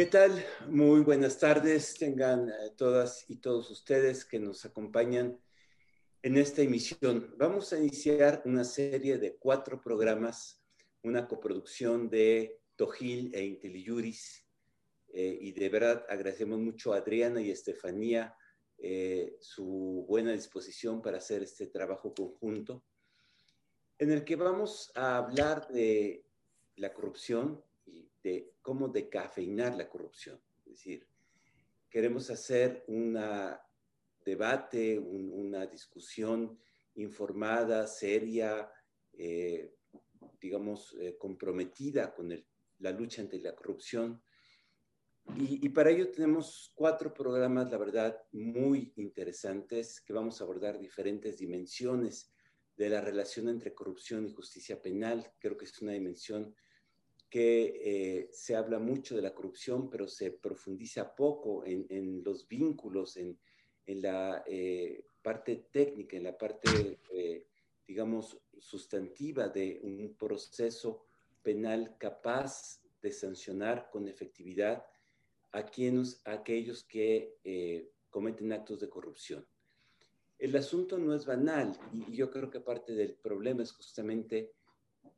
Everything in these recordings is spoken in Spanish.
¿Qué tal? Muy buenas tardes. Tengan eh, todas y todos ustedes que nos acompañan en esta emisión. Vamos a iniciar una serie de cuatro programas, una coproducción de Tojil e IntelliJuris. Eh, y de verdad agradecemos mucho a Adriana y Estefanía eh, su buena disposición para hacer este trabajo conjunto, en el que vamos a hablar de la corrupción, de cómo decafeinar la corrupción. Es decir, queremos hacer un debate, una discusión informada, seria, eh, digamos, eh, comprometida con la lucha ante la corrupción. Y, y, para ello tenemos cuatro programas, la verdad, muy interesantes, que vamos a abordar diferentes dimensiones de la relación entre corrupción y justicia penal. Creo que es una dimensión que eh, se habla mucho de la corrupción, pero se profundiza poco en, los vínculos, en, la eh, parte técnica, en la parte, eh, digamos, sustantiva de un proceso penal capaz de sancionar con efectividad a, quienes, a aquellos que cometen actos de corrupción. El asunto no es banal y yo creo que parte del problema es justamente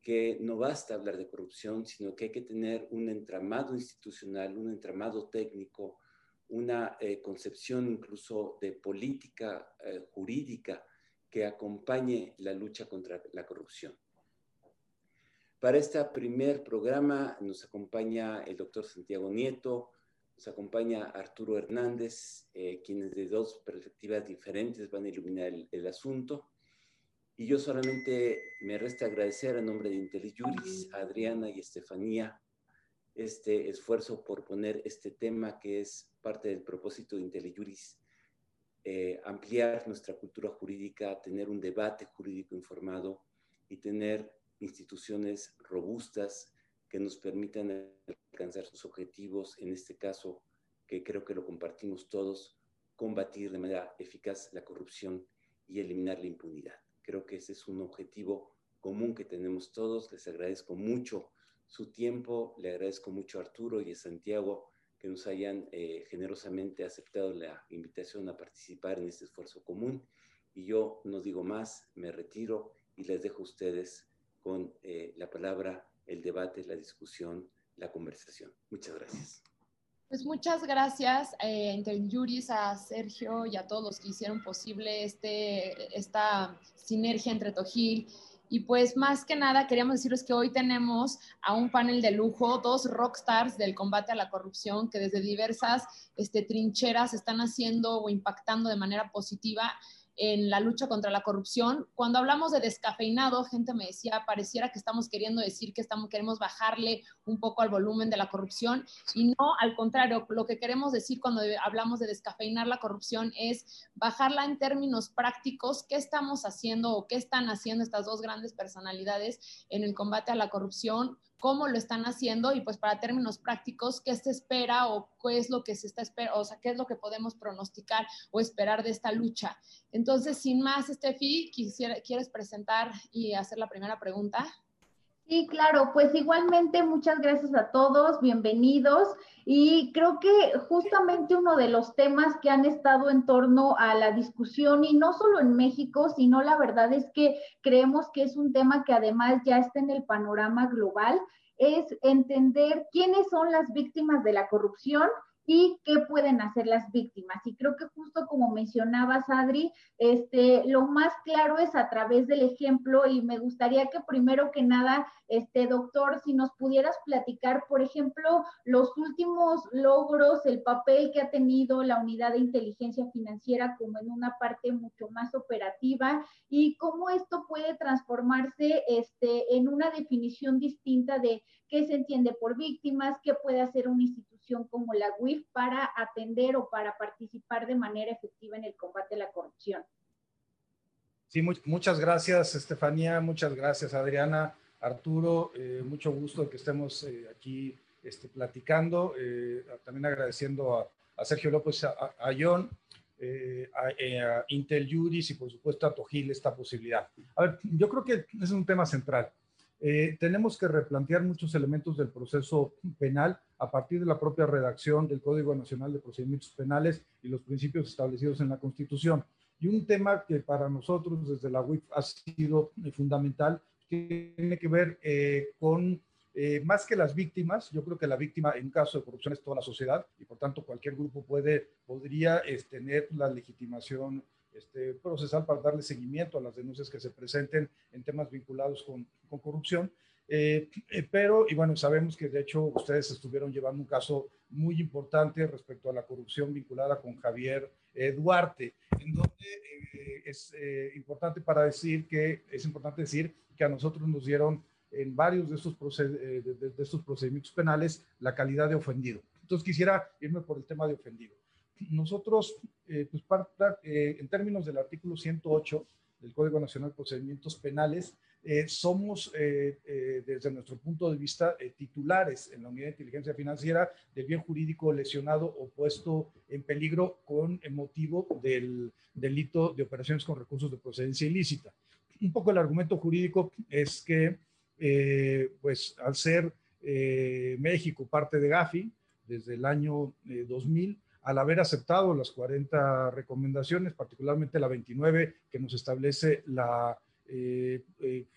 que no basta hablar de corrupción, sino que hay que tener un entramado institucional, un entramado técnico, una eh, concepción incluso de política eh, jurídica que acompañe la lucha contra la corrupción. Para este primer programa nos acompaña el doctor Santiago Nieto, nos acompaña Arturo Hernández, eh, quienes de dos perspectivas diferentes van a iluminar el asunto. Y yo solamente me resta agradecer a nombre de IntelliJuris Adriana y Estefanía este esfuerzo por poner este tema que es parte del propósito de IntelliJuris, eh, ampliar nuestra cultura jurídica, tener un debate jurídico informado y tener instituciones robustas que nos permitan alcanzar sus objetivos, en este caso, que creo que lo compartimos todos, combatir de manera eficaz la corrupción y eliminar la impunidad. Creo que ese es un objetivo común que tenemos todos. Les agradezco mucho su tiempo, le agradezco mucho a Arturo y a Santiago que nos hayan eh, generosamente aceptado la invitación a participar en este esfuerzo común. Y yo no digo más, me retiro y les dejo a ustedes con eh, la palabra, el debate, la discusión, la conversación. Muchas gracias. Pues muchas gracias eh, entre Juris, a Sergio y a todos los que hicieron posible este, esta sinergia entre Tojil. Y pues más que nada queríamos deciros que hoy tenemos a un panel de lujo, dos rockstars del combate a la corrupción que desde diversas este, trincheras están haciendo o impactando de manera positiva en la lucha contra la corrupción. Cuando hablamos de descafeinado, gente me decía, pareciera que estamos queriendo decir que estamos, queremos bajarle un poco al volumen de la corrupción. Y no, al contrario, lo que queremos decir cuando hablamos de descafeinar la corrupción es bajarla en términos prácticos, qué estamos haciendo o qué están haciendo estas dos grandes personalidades en el combate a la corrupción, cómo lo están haciendo y pues para términos prácticos, qué se espera o qué es lo que se está esperando, o sea, qué es lo que podemos pronosticar o esperar de esta lucha. Entonces, sin más, Steffi, quisiera, ¿quieres presentar y hacer la primera pregunta? Sí, claro, pues igualmente muchas gracias a todos, bienvenidos. Y creo que justamente uno de los temas que han estado en torno a la discusión, y no solo en México, sino la verdad es que creemos que es un tema que además ya está en el panorama global, es entender quiénes son las víctimas de la corrupción y qué pueden hacer las víctimas. Y creo que justo como mencionabas, Adri, este, lo más claro es a través del ejemplo y me gustaría que primero que nada, este doctor, si nos pudieras platicar, por ejemplo, los últimos logros, el papel que ha tenido la unidad de inteligencia financiera como en una parte mucho más operativa y cómo esto puede transformarse este, en una definición distinta de qué se entiende por víctimas, qué puede hacer una institución como la WIF para atender o para participar de manera efectiva en el combate a la corrupción. Sí, muchas gracias, Estefanía, muchas gracias, Adriana, Arturo, eh, mucho gusto que estemos eh, aquí este, platicando, eh, también agradeciendo a, Sergio López Ayón, a, a, Intel Juris y por supuesto a Tojil esta posibilidad. A ver, yo creo que es un tema central. Eh, tenemos que replantear muchos elementos del proceso penal a partir de la propia redacción del Código Nacional de Procedimientos Penales y los principios establecidos en la Constitución. Y un tema que para nosotros desde la UIF ha sido fundamental tiene que ver eh, con eh, más que las víctimas, yo creo que la víctima en caso de corrupción es toda la sociedad y por tanto cualquier grupo puede, podría este, tener la legitimación este, procesal para darle seguimiento a las denuncias que se presenten en temas vinculados con, con corrupción. Eh, eh, pero, y bueno, sabemos que de hecho ustedes estuvieron llevando un caso muy importante respecto a la corrupción vinculada con Javier Duarte, en donde es importante para decir que, es importante decir que a nosotros nos dieron en varios de estos, eh, de, estos procedimientos penales la calidad de ofendido. Entonces quisiera irme por el tema de ofendido. Nosotros, eh, pues, eh, en términos del artículo 108 del Código Nacional de Procedimientos Penales, somos, desde nuestro punto de vista, titulares en la Unidad de Inteligencia Financiera del bien jurídico lesionado o puesto en peligro con motivo del delito de operaciones con recursos de procedencia ilícita. Un poco el argumento jurídico es que eh, pues al ser eh, México parte de Gafi desde el año 2000, eh, al haber aceptado las 40 recomendaciones, particularmente la 29 que nos establece la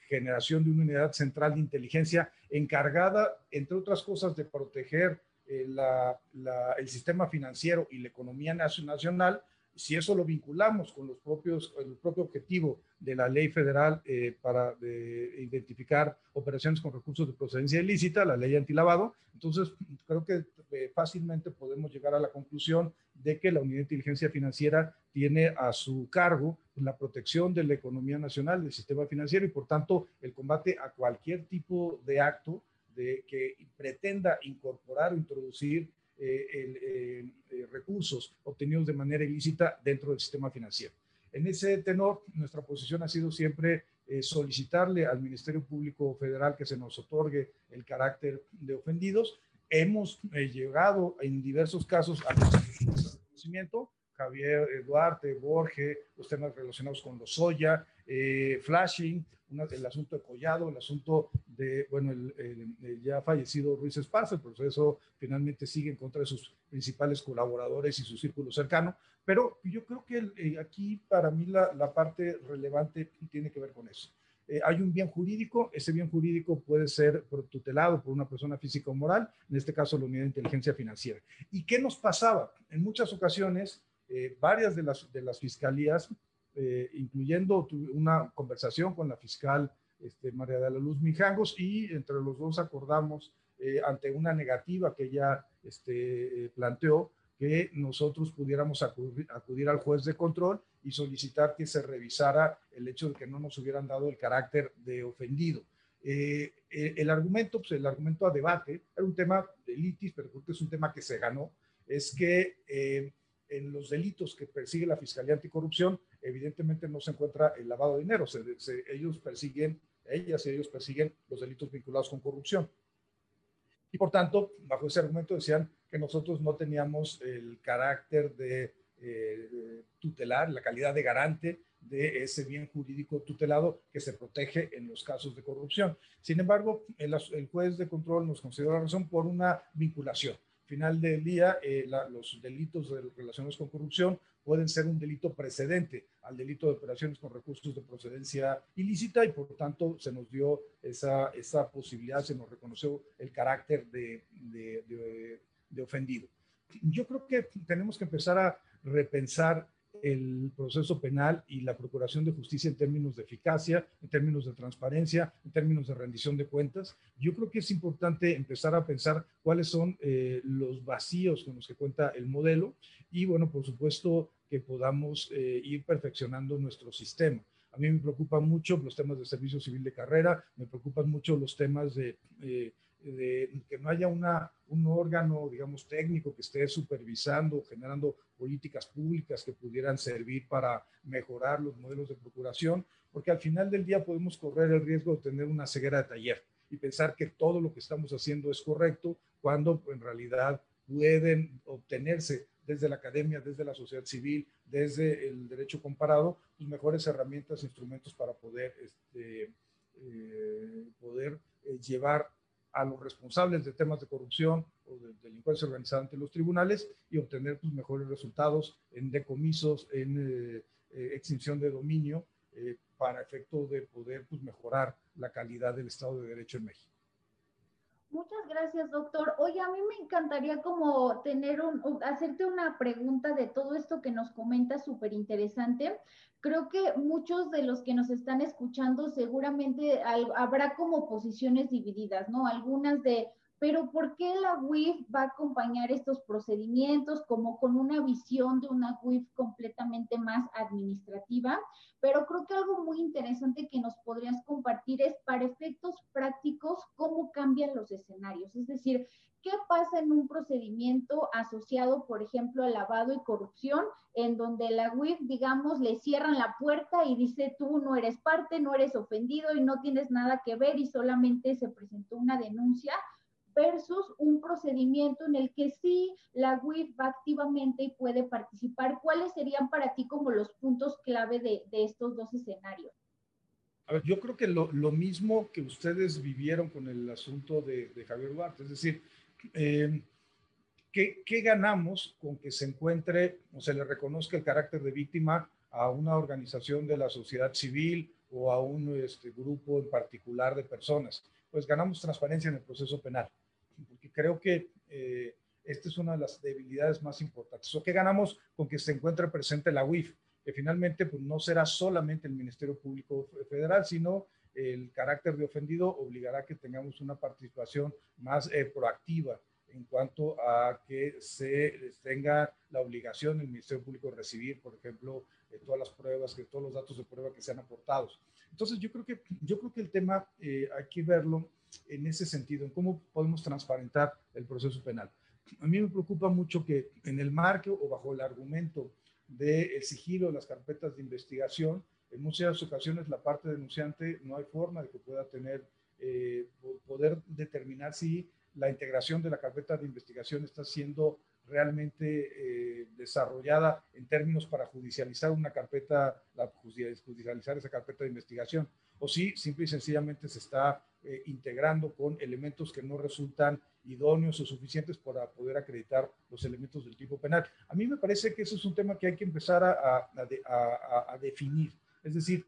generación de una unidad central de inteligencia encargada, entre otras cosas, de proteger el sistema financiero y la economía nacional, si eso lo vinculamos con los propios, el propio objetivo de la ley federal eh, para identificar operaciones con recursos de procedencia ilícita, la ley antilavado, entonces creo que eh, fácilmente podemos llegar a la conclusión de que la Unidad de Inteligencia Financiera tiene a su cargo la protección de la economía nacional, del sistema financiero y por tanto el combate a cualquier tipo de acto que pretenda incorporar o introducir eh, eh, recursos obtenidos de manera ilícita dentro del sistema financiero. En ese tenor, nuestra posición ha sido siempre eh, solicitarle al Ministerio Público Federal que se nos otorgue el carácter de ofendidos. Hemos llegado en diversos casos al conocimiento, Javier Duarte, Borges, los temas relacionados con los soya, flashing, el asunto de Collado, el asunto de, bueno, el, ya fallecido Ruiz Esparza, el proceso finalmente sigue en contra de sus principales colaboradores y su círculo cercano, pero yo creo que eh, aquí para mí la, la, parte relevante tiene que ver con eso. Eh, hay un bien jurídico, ese bien jurídico puede ser tutelado por una persona física o moral, en este caso la unidad de inteligencia financiera. ¿Y qué nos pasaba? En muchas ocasiones, eh, varias de las, de las fiscalías eh, incluyendo una conversación con la fiscal este, María de la Luz Mijangos y entre los dos acordamos eh, ante una negativa que ella este, eh, planteó que nosotros pudiéramos acudir, al juez de control y solicitar que se revisara el hecho de que no nos hubieran dado el carácter de ofendido. el argumento, pues el argumento a debate, era un tema de litis, pero creo que es un tema que se ganó, es que en los delitos que persigue la Fiscalía Anticorrupción, evidentemente no se encuentra el lavado de dinero. ellos persiguen, ellas y ellos persiguen los delitos vinculados con corrupción. Y por tanto, bajo ese argumento decían que nosotros no teníamos el carácter de, eh, tutelar, la calidad de garante de ese bien jurídico tutelado que se protege en los casos de corrupción. Sin embargo, el, el juez de control nos considera razón por una vinculación final del día, eh, los delitos relacionados con corrupción pueden ser un delito precedente al delito de operaciones con recursos de procedencia ilícita y por tanto se nos dio esa, esa posibilidad, se nos reconoció el carácter de, de, de ofendido. Yo creo que tenemos que empezar a repensar el proceso penal y la procuración de justicia en términos de eficacia, en términos de transparencia, en términos de rendición de cuentas. Yo creo que es importante empezar a pensar cuáles son eh, los vacíos con los que cuenta el modelo y, bueno, por supuesto, que podamos eh, ir perfeccionando nuestro sistema. A mí me preocupan mucho los temas de servicio civil de carrera, me preocupan mucho los temas de... Eh, de que no haya una, un órgano, digamos, técnico que esté supervisando, generando políticas públicas que pudieran servir para mejorar los modelos de procuración, porque al final del día podemos correr el riesgo de tener una ceguera de taller y pensar que todo lo que estamos haciendo es correcto cuando en realidad pueden obtenerse desde la academia, desde la sociedad civil, desde el derecho comparado, pues mejores herramientas, instrumentos para poder este, poder llevar a los responsables de temas de corrupción o de delincuencia organizada ante los tribunales y obtener pues, mejores resultados en decomisos, en extinción de dominio, para efecto de poder pues, mejorar la calidad del Estado de Derecho en México. Muchas gracias, doctor. Oye, a mí me encantaría como tener un, hacerte una pregunta de todo esto que nos comenta, súper interesante. Creo que muchos de los que nos están escuchando seguramente habrá como posiciones divididas, ¿no? Algunas de, pero ¿por qué la WIF va a acompañar estos procedimientos como con una visión de una WIF completamente más administrativa? Pero creo que algo muy interesante que nos podrías compartir es para efectos prácticos cómo cambian los escenarios, es decir, ¿qué pasa en un procedimiento asociado, por ejemplo, a lavado y corrupción, en donde la WIF, digamos, le cierran la puerta y dice, tú no eres parte, no eres ofendido y no tienes nada que ver y solamente se presentó una denuncia? Versus un procedimiento en el que sí la WIF va activamente y puede participar. ¿Cuáles serían para ti como los puntos clave de, estos dos escenarios? A ver, yo creo que lo, mismo que ustedes vivieron con el asunto de, Javier Duarte, es decir, eh, ¿qué, ¿qué, ganamos con que se encuentre o se le reconozca el carácter de víctima a una organización de la sociedad civil o a un este, grupo en particular de personas? Pues ganamos transparencia en el proceso penal creo que eh, esta es una de las debilidades más importantes. ¿O qué ganamos con que se encuentre presente la UIF? Que finalmente pues, no será solamente el Ministerio Público Federal, sino el carácter de ofendido obligará a que tengamos una participación más eh, proactiva en cuanto a que se tenga la obligación del Ministerio Público de recibir, por ejemplo, eh, todas las pruebas, que todos los datos de prueba que sean aportados. Entonces, yo creo que, yo creo que el tema hay que verlo en ese sentido, en cómo podemos transparentar el proceso penal. A mí me preocupa mucho que en el marco o bajo el argumento del sigilo de las carpetas de investigación, en muchas ocasiones la parte denunciante no hay forma de que pueda tener, eh, poder determinar si la integración de la carpeta de investigación está siendo realmente eh, desarrollada en términos para judicializar una carpeta, la, judicializar esa carpeta de investigación, o si simple y sencillamente se está eh, integrando con elementos que no resultan idóneos o suficientes para poder acreditar los elementos del tipo penal. A mí me parece que eso es un tema que hay que empezar a, a, definir. Es decir,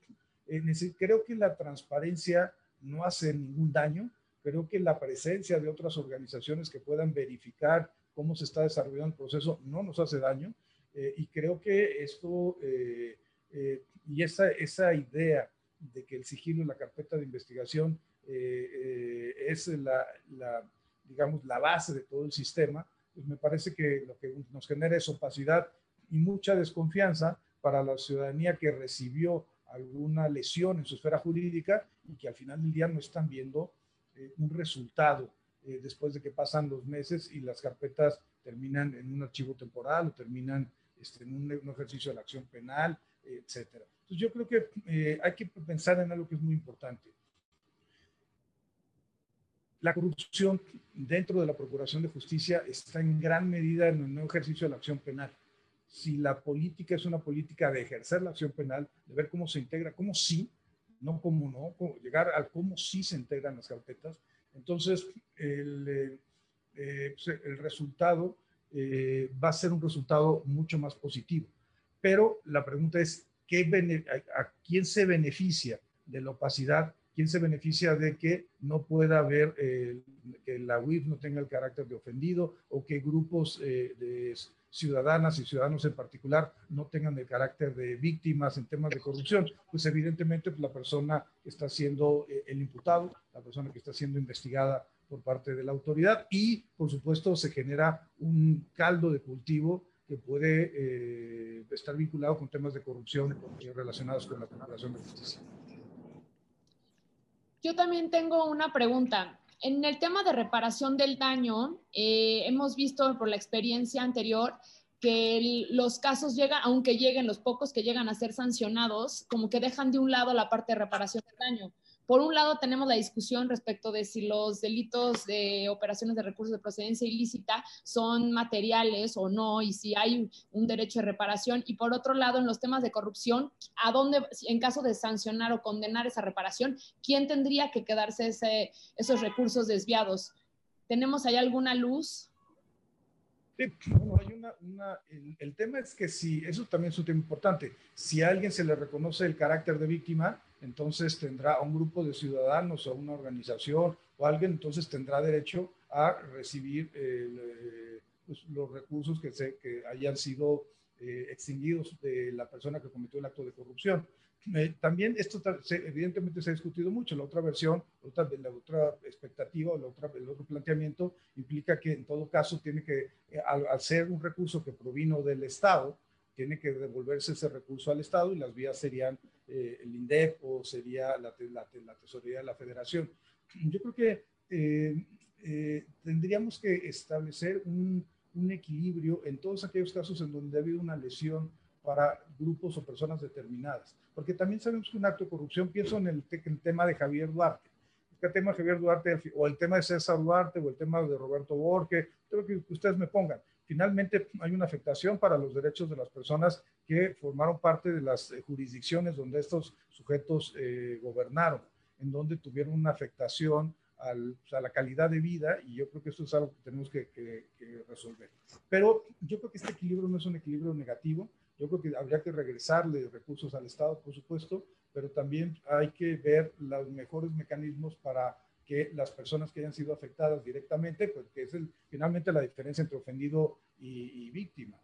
creo que la transparencia no hace ningún daño. Creo que la presencia de otras organizaciones que puedan verificar cómo se está desarrollando el proceso no nos hace daño. Eh, y creo que esto eh, y esa, esa idea de que el sigilo en la carpeta de investigación eh, eh, es la, digamos, la base de todo el sistema, pues me parece que lo que nos genera es opacidad y mucha desconfianza para la ciudadanía que recibió alguna lesión en su esfera jurídica y que al final del día no están viendo eh, un resultado después de que pasan los meses y las carpetas terminan en un archivo temporal o terminan este, en un, un, ejercicio de la acción penal, etcétera. Entonces yo creo que hay que pensar en algo que es muy importante la corrupción dentro de la Procuración de Justicia está en gran medida en el nuevo ejercicio de la acción penal. Si la política es una política de ejercer la acción penal, de ver cómo se integra, cómo sí, no cómo no, llegar al cómo sí se integran las carpetas, entonces el, eh, eh, pues, el resultado eh, va a ser un resultado mucho más positivo. Pero la pregunta es, ¿qué ¿a quién se beneficia de la opacidad ¿Quién se beneficia de que no pueda haber, que la UIF no tenga el carácter de ofendido o que grupos de ciudadanas y ciudadanos en particular no tengan el carácter de víctimas en temas de corrupción? Pues evidentemente pues, la persona está siendo eh, el imputado, la persona que está siendo investigada por parte de la autoridad y por supuesto se genera un caldo de cultivo que puede estar vinculado con temas de corrupción relacionados con la Procuración de Justicia. Yo también tengo una pregunta. En el tema de reparación del daño, eh, hemos visto por la experiencia anterior que los casos llegan, aunque lleguen los pocos que llegan a ser sancionados, como que dejan de un lado la parte de reparación del daño. Por un lado tenemos la discusión respecto de si los delitos de operaciones de recursos de procedencia ilícita son materiales o no y si hay un derecho de reparación. Y por otro lado, en los temas de corrupción, ¿a dónde, en caso de sancionar o condenar esa reparación, quién tendría que quedarse esos recursos desviados? ¿Tenemos ahí alguna luz? Sí, hay una, el, tema es que si, eso también es un tema importante, si a alguien se le reconoce el carácter de víctima, entonces tendrá un grupo de ciudadanos o una organización o alguien, entonces tendrá derecho a recibir eh, pues, los recursos que, se, que hayan sido eh, extinguidos de la persona que cometió el acto de corrupción. Eh, también esto evidentemente se ha discutido mucho. La otra versión, otra, la otra expectativa, la otra, el otro planteamiento implica que en todo caso tiene que, al, ser un recurso que provino del Estado, tiene que devolverse ese recurso al Estado y las vías serían eh, el INDEP o sería la, la, Tesorería de la Federación. Yo creo que tendríamos que establecer un, un equilibrio en todos aquellos casos en donde ha habido una lesión para grupos o personas determinadas. Porque también sabemos que un acto de corrupción, pienso en el, tema de Javier Duarte, el tema de Javier Duarte o el tema de César Duarte o el tema de Roberto Borges, creo que ustedes me pongan. Finalmente hay una afectación para los derechos de las personas que formaron parte de las eh, jurisdicciones donde estos sujetos eh, gobernaron, en donde tuvieron una afectación a la calidad de vida y yo creo que esto es algo que tenemos que, que resolver. Pero yo creo que este equilibrio no es un equilibrio negativo, yo creo que habría que regresarle recursos al Estado, por supuesto, pero también hay que ver los mejores mecanismos para que las personas que hayan sido afectadas directamente, pues que es el, finalmente la diferencia entre ofendido y, víctima,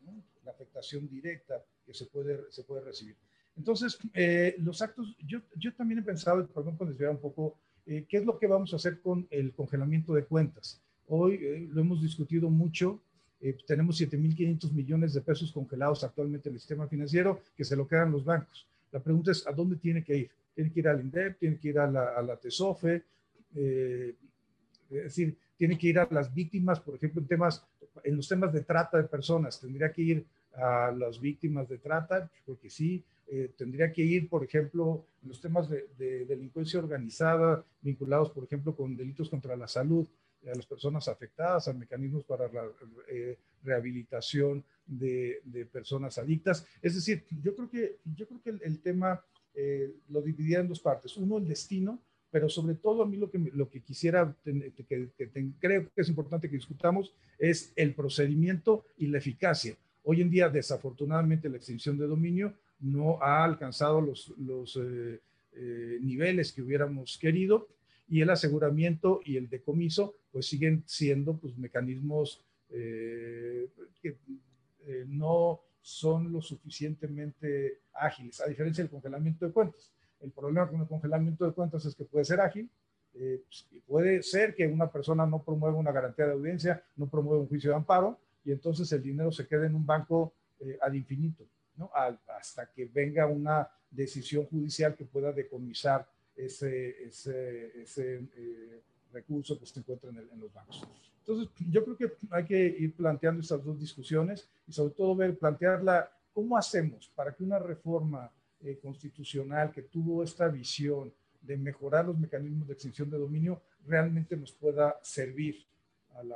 la afectación directa que se puede, se puede recibir. Entonces, eh, los actos, yo, yo también he pensado, por ejemplo, desviar un poco, eh, ¿qué es lo que vamos a hacer con el congelamiento de cuentas? Hoy eh, lo hemos discutido mucho, eh, tenemos 7.500 millones de pesos congelados actualmente en el sistema financiero que se lo quedan los bancos. La pregunta es, ¿a dónde tiene que ir? ¿Tiene que ir al INDEP? ¿Tiene que ir a la, a TESOFE? Eh, es decir, tiene que ir a las víctimas, por ejemplo, en, temas, en los temas de trata de personas. ¿Tendría que ir a las víctimas de trata? Porque sí. Eh, tendría que ir, por ejemplo, en los temas de, de delincuencia organizada vinculados, por ejemplo, con delitos contra la salud a las personas afectadas, a mecanismos para la eh, rehabilitación de, personas adictas. Es decir, yo creo que, yo creo que el, tema eh, lo dividía en dos partes. Uno, el destino, pero sobre todo a mí lo que, lo que quisiera, que, creo que es importante que discutamos, es el procedimiento y la eficacia. Hoy en día, desafortunadamente, la extinción de dominio no ha alcanzado los, los eh, niveles que hubiéramos querido y el aseguramiento y el decomiso pues siguen siendo pues mecanismos eh, que eh, no son lo suficientemente ágiles, a diferencia del congelamiento de cuentas. El problema con el congelamiento de cuentas es que puede ser ágil, eh, pues, puede ser que una persona no promueva una garantía de audiencia, no promueva un juicio de amparo y entonces el dinero se quede en un banco ad infinito, ¿no? hasta que venga una decisión judicial que pueda decomisar ese, ese, ese eh, recurso que se encuentra en, los bancos. Entonces, yo creo que hay que ir planteando estas dos discusiones y sobre todo ver, plantearla, ¿cómo hacemos para que una reforma eh, constitucional que tuvo esta visión de mejorar los mecanismos de extinción de dominio realmente nos pueda servir a la,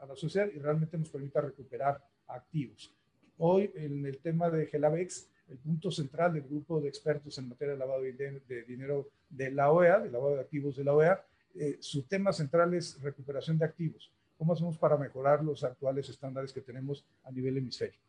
a la, sociedad y realmente nos permita recuperar activos? Hoy, en el tema de Gelavex, el punto central del grupo de expertos en materia de lavado de, dinero de la OEA, de lavado de activos de la OEA, eh, su tema central es recuperación de activos. ¿Cómo hacemos para mejorar los actuales estándares que tenemos a nivel hemisférico?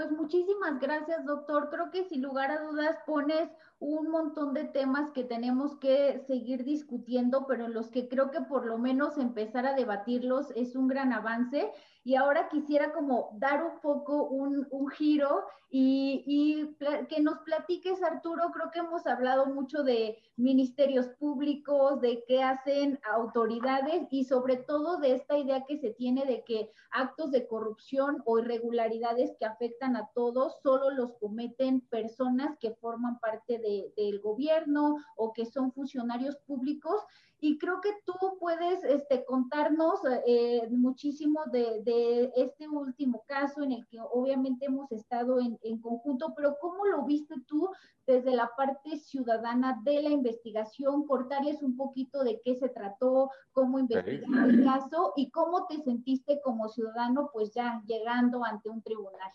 Pues muchísimas gracias, doctor. Creo que sin lugar a dudas pones un montón de temas que tenemos que seguir discutiendo, pero en los que creo que por lo menos empezar a debatirlos es un gran avance. Y ahora quisiera como dar un poco un, giro y, y, que nos platiques, Arturo, creo que hemos hablado mucho de ministerios públicos, de qué hacen autoridades y sobre todo de esta idea que se tiene de que actos de corrupción o irregularidades que afectan a todos solo los cometen personas que forman parte de del gobierno o que son funcionarios públicos. Y creo que tú puedes este, contarnos eh, muchísimo de, de, este último caso en el que obviamente hemos estado en, en, conjunto, pero ¿cómo lo viste tú desde la parte ciudadana de la investigación? Cortarles un poquito de qué se trató, cómo investigaron el caso y cómo te sentiste como ciudadano pues ya llegando ante un tribunal.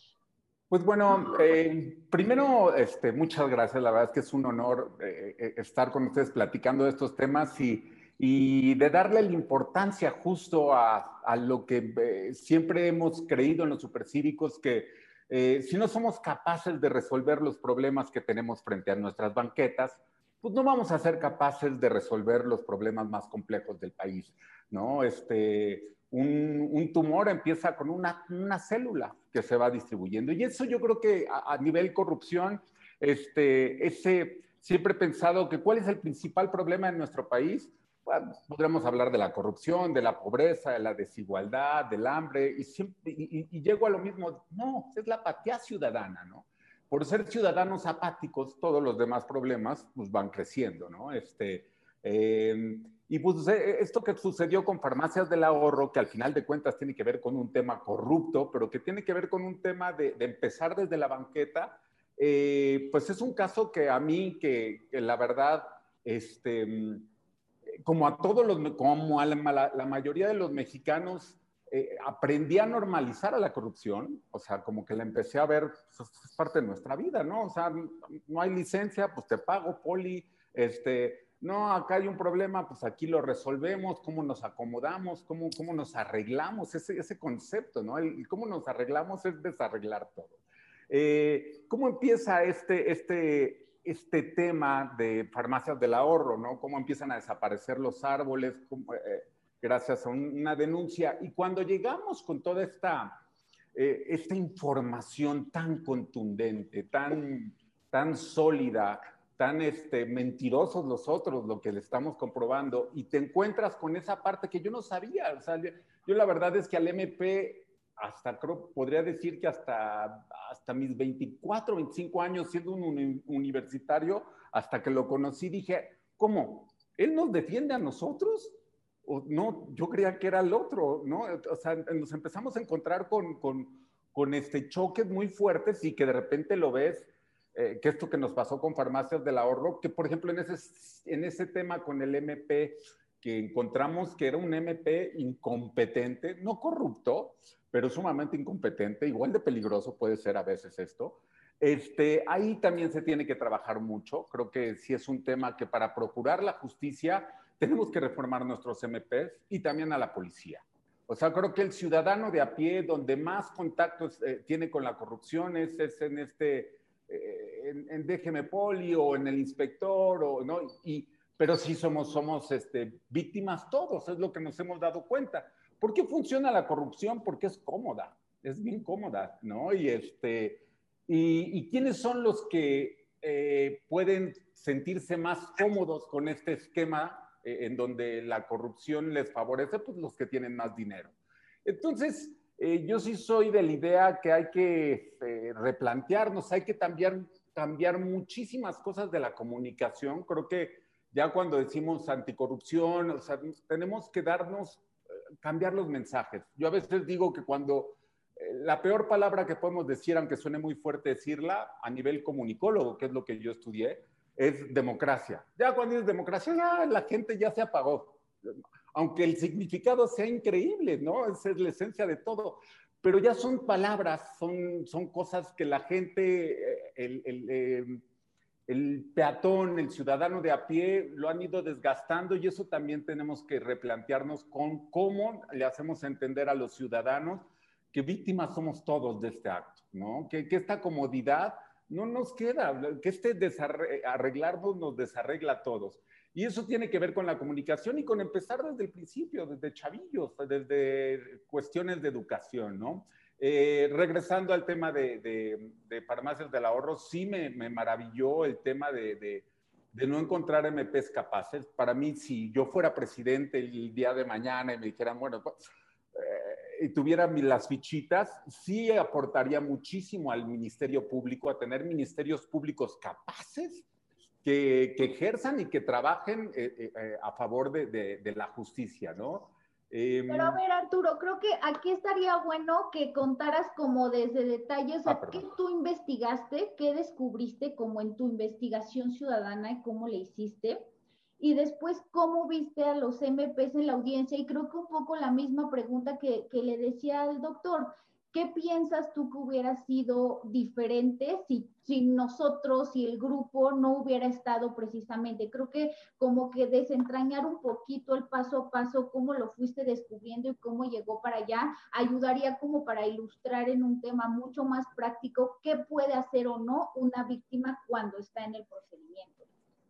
Pues bueno, eh, primero, este, muchas gracias. La verdad es que es un honor eh, estar con ustedes platicando de estos temas y, y de darle la importancia justo a, a lo que siempre hemos creído en los supercívicos, que si no somos capaces de resolver los problemas que tenemos frente a nuestras banquetas, pues no vamos a ser capaces de resolver los problemas más complejos del país, ¿no? Este, un, tumor empieza con una, una, célula que se va distribuyendo. Y eso yo creo que a, nivel corrupción, este, ese, siempre he pensado que cuál es el principal problema en nuestro país. Bueno, podríamos hablar de la corrupción, de la pobreza, de la desigualdad, del hambre, y, siempre, y, llego a lo mismo, no, es la apatía ciudadana, ¿no? Por ser ciudadanos apáticos, todos los demás problemas pues, van creciendo, ¿no? Este, eh, y pues eh, esto que sucedió con farmacias del ahorro, que al final de cuentas tiene que ver con un tema corrupto, pero que tiene que ver con un tema de, empezar desde la banqueta, eh, pues es un caso que a mí, que, la verdad, este, como a todos los, como a la, mayoría de los mexicanos, eh, aprendí a normalizar a la corrupción, o sea, como que la empecé a ver, pues, es parte de nuestra vida, ¿no? O sea, no hay licencia, pues te pago, poli, este, no, acá hay un problema, pues aquí lo resolvemos, cómo nos acomodamos, cómo, cómo nos arreglamos, ese, ese concepto, ¿no? El, cómo nos arreglamos es desarreglar todo. Eh, ¿Cómo empieza este, este, este tema de farmacias del ahorro, ¿no? ¿Cómo empiezan a desaparecer los árboles eh, gracias a una denuncia? Y cuando llegamos con toda esta, eh, esta información tan contundente, tan, tan sólida, tan este, mentirosos los otros, lo que le estamos comprobando, y te encuentras con esa parte que yo no sabía. O sea, yo, la verdad es que al MP, hasta creo, podría decir que hasta, hasta mis 24, 25 años siendo un universitario, hasta que lo conocí, dije, ¿cómo? ¿Él nos defiende a nosotros? O, no, yo creía que era el otro, ¿no? O sea, nos empezamos a encontrar con, con, con este choques muy fuertes y que de repente lo ves eh, que esto que nos pasó con farmacias del ahorro, que por ejemplo en ese, en ese tema con el MP, que encontramos que era un MP incompetente, no corrupto, pero sumamente incompetente, igual de peligroso puede ser a veces esto. Este, ahí también se tiene que trabajar mucho. Creo que sí es un tema que para procurar la justicia tenemos que reformar nuestros MPs y también a la policía. O sea, creo que el ciudadano de a pie, donde más contactos eh, tiene con la corrupción, es, es en este eh, en, en, Déjeme Poli o en el inspector, o, ¿no? Y, pero sí somos, somos este, víctimas todos, es lo que nos hemos dado cuenta. ¿Por qué funciona la corrupción? Porque es cómoda, es bien cómoda, ¿no? Y, este, y, y quiénes son los que eh, pueden sentirse más cómodos con este esquema eh, en donde la corrupción les favorece? Pues los que tienen más dinero. Entonces, eh, yo sí soy de la idea que hay que eh, replantearnos, hay que cambiar, cambiar muchísimas cosas de la comunicación. Creo que ya cuando decimos anticorrupción, o sea, tenemos que darnos, cambiar los mensajes. Yo a veces digo que cuando la peor palabra que podemos decir, aunque suene muy fuerte decirla, a nivel comunicólogo, que es lo que yo estudié, es democracia. Ya cuando es democracia, ya la gente ya se apagó aunque el significado sea increíble, ¿no? Esa es la esencia de todo. Pero ya son palabras, son, son cosas que la gente, eh, el, em, el, peatón, el ciudadano de a pie, lo han ido desgastando y eso también tenemos que replantearnos con cómo le hacemos entender a los ciudadanos que víctimas somos todos de este acto, ¿no? Que, esta comodidad no nos queda, que este arreglarnos nos desarregla a todos. Y eso tiene que ver con la comunicación y con empezar desde el principio, desde chavillos, desde cuestiones de educación, ¿no? Eh, regresando al tema de, de, farmacias del ahorro, sí me, maravilló el tema de, no encontrar MPs capaces. Para mí, si yo fuera presidente el día de mañana y me dijeran, bueno, pues, eh, y tuviera las fichitas, sí aportaría muchísimo al Ministerio Público a tener ministerios públicos capaces que, ejerzan y que trabajen eh, a favor de, la justicia, ¿no? Em, Pero a ver, Arturo, creo que aquí estaría bueno que contaras como desde detalles, ah, ¿qué tú investigaste? ¿Qué descubriste como en tu investigación ciudadana y cómo le hiciste? Y después, ¿cómo viste a los MPs en la audiencia? Y creo que un poco la misma pregunta que, que le decía al doctor. ¿Qué piensas tú que hubiera sido diferente si, nosotros, si el grupo no hubiera estado precisamente? Creo que como que desentrañar un poquito el paso a paso, cómo lo fuiste descubriendo y cómo llegó para allá, ayudaría como para ilustrar en un tema mucho más práctico qué puede hacer o no una víctima cuando está en el procedimiento.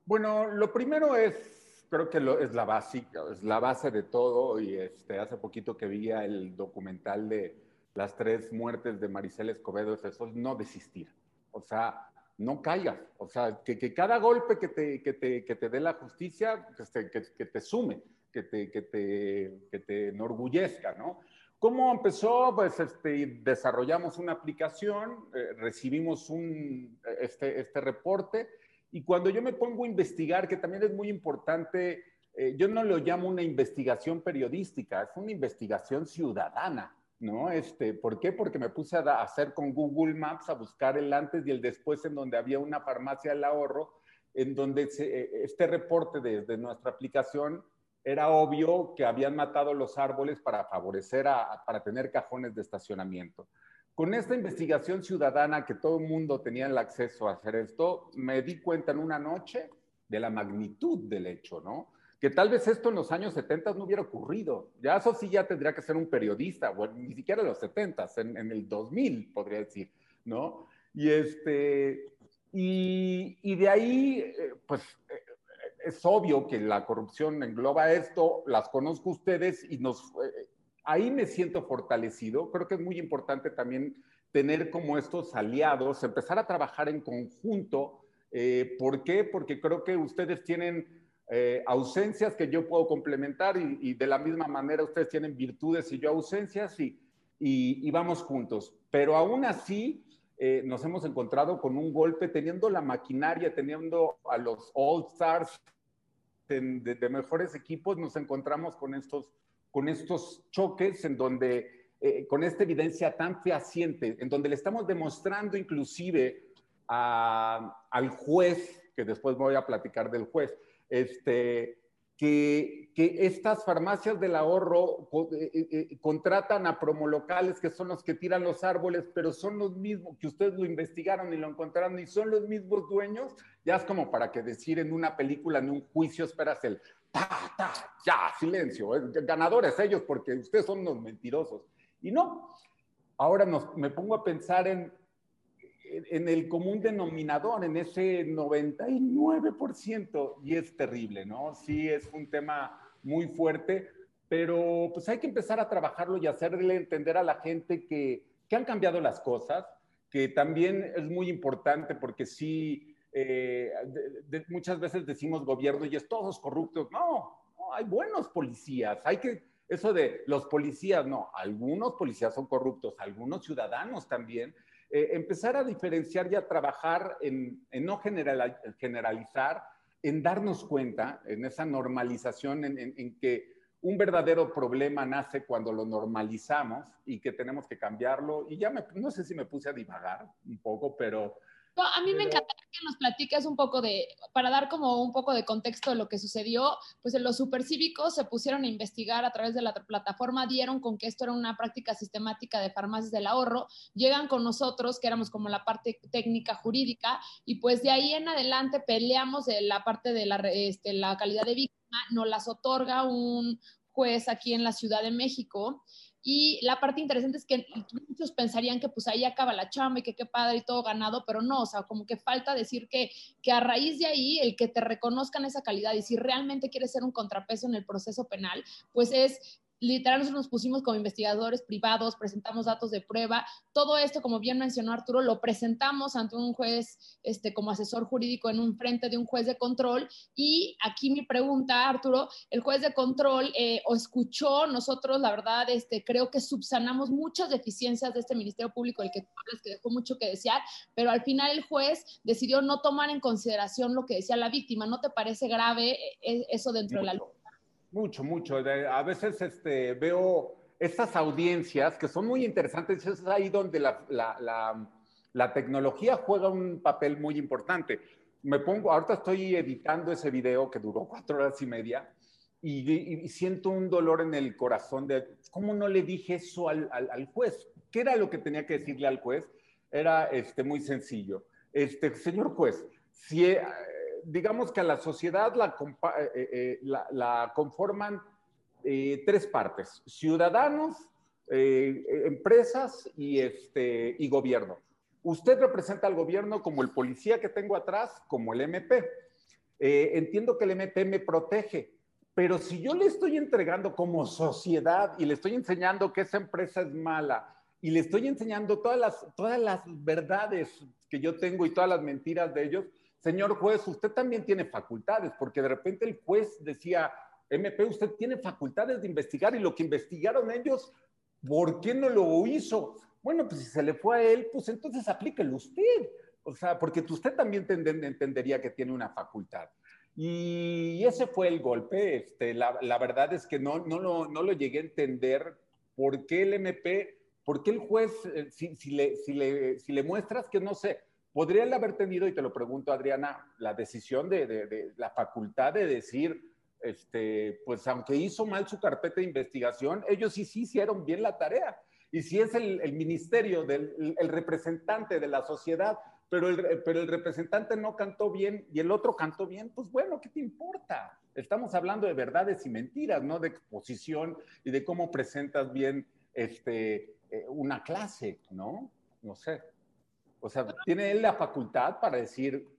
Bueno, lo primero es, creo que es la básica, es la base de todo y este, hace poquito que vi el documental de las tres muertes de Maricel Escobedo es eso, no desistir. O sea, no caigas. O sea, que, que cada golpe que te, que te, que te dé la justicia, que, que, te sume, que te, que, te, que te enorgullezca, ¿no? ¿Cómo empezó? Pues este, desarrollamos una aplicación, eh, recibimos un, este, este reporte y cuando yo me pongo a investigar, que también es muy importante, eh, yo no lo llamo una investigación periodística, es una investigación ciudadana. ¿No? Este, ¿Por qué? Porque me puse a hacer con Google Maps, a buscar el antes y el después en donde había una farmacia del ahorro, en donde eh, este reporte desde nuestra aplicación era obvio que habían matado los árboles para favorecer, a, para tener cajones de estacionamiento. Con esta investigación ciudadana que todo el mundo tenía el acceso a hacer esto, me di cuenta en una noche de la magnitud del hecho, ¿no? Que tal vez esto en los años 70 no hubiera ocurrido. Ya eso sí ya tendría que ser un periodista, ni siquiera en los 70, en, en el 2000 podría decir, ¿no? Y, este, y, y de ahí, eh, pues eh, es obvio que la corrupción engloba esto, las conozco ustedes y nos, eh, ahí me siento fortalecido. Creo que es muy importante también tener como estos aliados, empezar a trabajar en conjunto. ¿Por qué? Porque creo que ustedes tienen eh, ausencias que yo puedo complementar y, de la misma manera ustedes tienen virtudes y yo ausencias y, y, vamos juntos. Pero aún así eh, nos hemos encontrado con un golpe teniendo la maquinaria, teniendo a los All Stars de, mejores equipos, nos encontramos con estos, con estos choques en donde, eh, con esta evidencia tan fehaciente, en donde le estamos demostrando inclusive al juez, que después voy a platicar del juez, este, que, que, estas farmacias del ahorro eh, eh, eh, contratan a promolocales que son los que tiran los árboles, pero son los mismos, que ustedes lo investigaron y lo encontraron y son los mismos dueños, ya es como para que decir en una película, en un juicio, esperas el ta, ta, ya, silencio, ganadores ellos porque ustedes son los mentirosos. Y no, ahora me pongo a pensar en en el común denominador, en ese 99%, y es terrible, ¿no? Sí, es un tema muy fuerte, pero pues hay que empezar a trabajarlo y hacerle entender a la gente que, que han cambiado las cosas, que también es muy importante porque sí, eh, muchas veces decimos gobierno y es todos corruptos. No, no, hay buenos policías, hay que, eso de los policías, no, algunos policías son corruptos, algunos ciudadanos también, eh, empezar a diferenciar y a trabajar en, no generalizar, en darnos cuenta, en esa normalización, en, que un verdadero problema nace cuando lo normalizamos y que tenemos que cambiarlo. Y ya no sé si me puse a divagar un poco, pero a mí me encantaría que nos platiques un poco de, para dar como un poco de contexto de lo que sucedió, pues los supercívicos se pusieron a investigar a través de la plataforma, dieron con que esto era una práctica sistemática de farmacias del ahorro, llegan con nosotros, que éramos como la parte técnica jurídica, y pues de ahí en adelante peleamos la parte de la, este, la calidad de víctima, nos las otorga un juez aquí en la Ciudad de México y la parte interesante es que muchos pensarían que pues ahí acaba la chamba y que qué padre y todo ganado, pero no, o sea, como que falta decir que, que a raíz de ahí el que te reconozcan esa calidad y si realmente quieres ser un contrapeso en el proceso penal, pues es literal nosotros nos pusimos como investigadores privados, presentamos datos de prueba, todo esto, como bien mencionó Arturo, lo presentamos ante un juez, este, como asesor jurídico en un frente de un juez de control y aquí mi pregunta, Arturo, el juez de control eh, escuchó, nosotros la verdad, este, creo que subsanamos muchas deficiencias de este Ministerio Público, el que, que dejó mucho que desear, pero al final el juez decidió no tomar en consideración lo que decía la víctima. ¿No te parece grave eh, eso dentro de la? Mucho, mucho. A veces este, veo estas audiencias que son muy interesantes, es ahí donde la, la, la, tecnología juega un papel muy importante. Me pongo, ahorita estoy editando ese video que duró cuatro horas y media y, siento un dolor en el corazón de cómo no le dije eso al, al, juez. ¿Qué era lo que tenía que decirle al juez? Era este, muy sencillo. Este, señor juez, si, digamos que a la sociedad la, eh, eh, la, conforman tres partes, ciudadanos, empresas y, este, y gobierno. Usted representa al gobierno como el policía que tengo atrás, como el MP. entiendo que el MP me protege, pero si yo le estoy entregando como sociedad y le estoy enseñando que esa empresa es mala y le estoy enseñando todas las, todas las verdades que yo tengo y todas las mentiras de ellos, señor juez, usted también tiene facultades, porque de repente el juez decía, MP, usted tiene facultades de investigar y lo que investigaron ellos, ¿por qué no lo hizo? Bueno, pues si se le fue a él, pues entonces aplíquelo usted. O sea, porque usted también entendería que tiene una facultad. Y ese fue el golpe. Este, la, la verdad es que no, no, lo, no lo llegué a entender por qué el MP, por qué el juez, eh, si, si, le, si, le, si le muestras que no sé, podría haber tenido, y te lo pregunto, Adriana, la decisión de, de, la facultad de decir, este, pues aunque hizo mal su carpeta de investigación, ellos sí, sí hicieron bien la tarea. Y si es el, el ministerio, del, el representante de la sociedad, pero el, pero el representante no cantó bien y el otro cantó bien, pues bueno, ¿qué te importa? Estamos hablando de verdades y mentiras, no de exposición y de cómo presentas bien este, eh, una clase, ¿no? No sé. O sea, ¿tiene él la facultad para decir,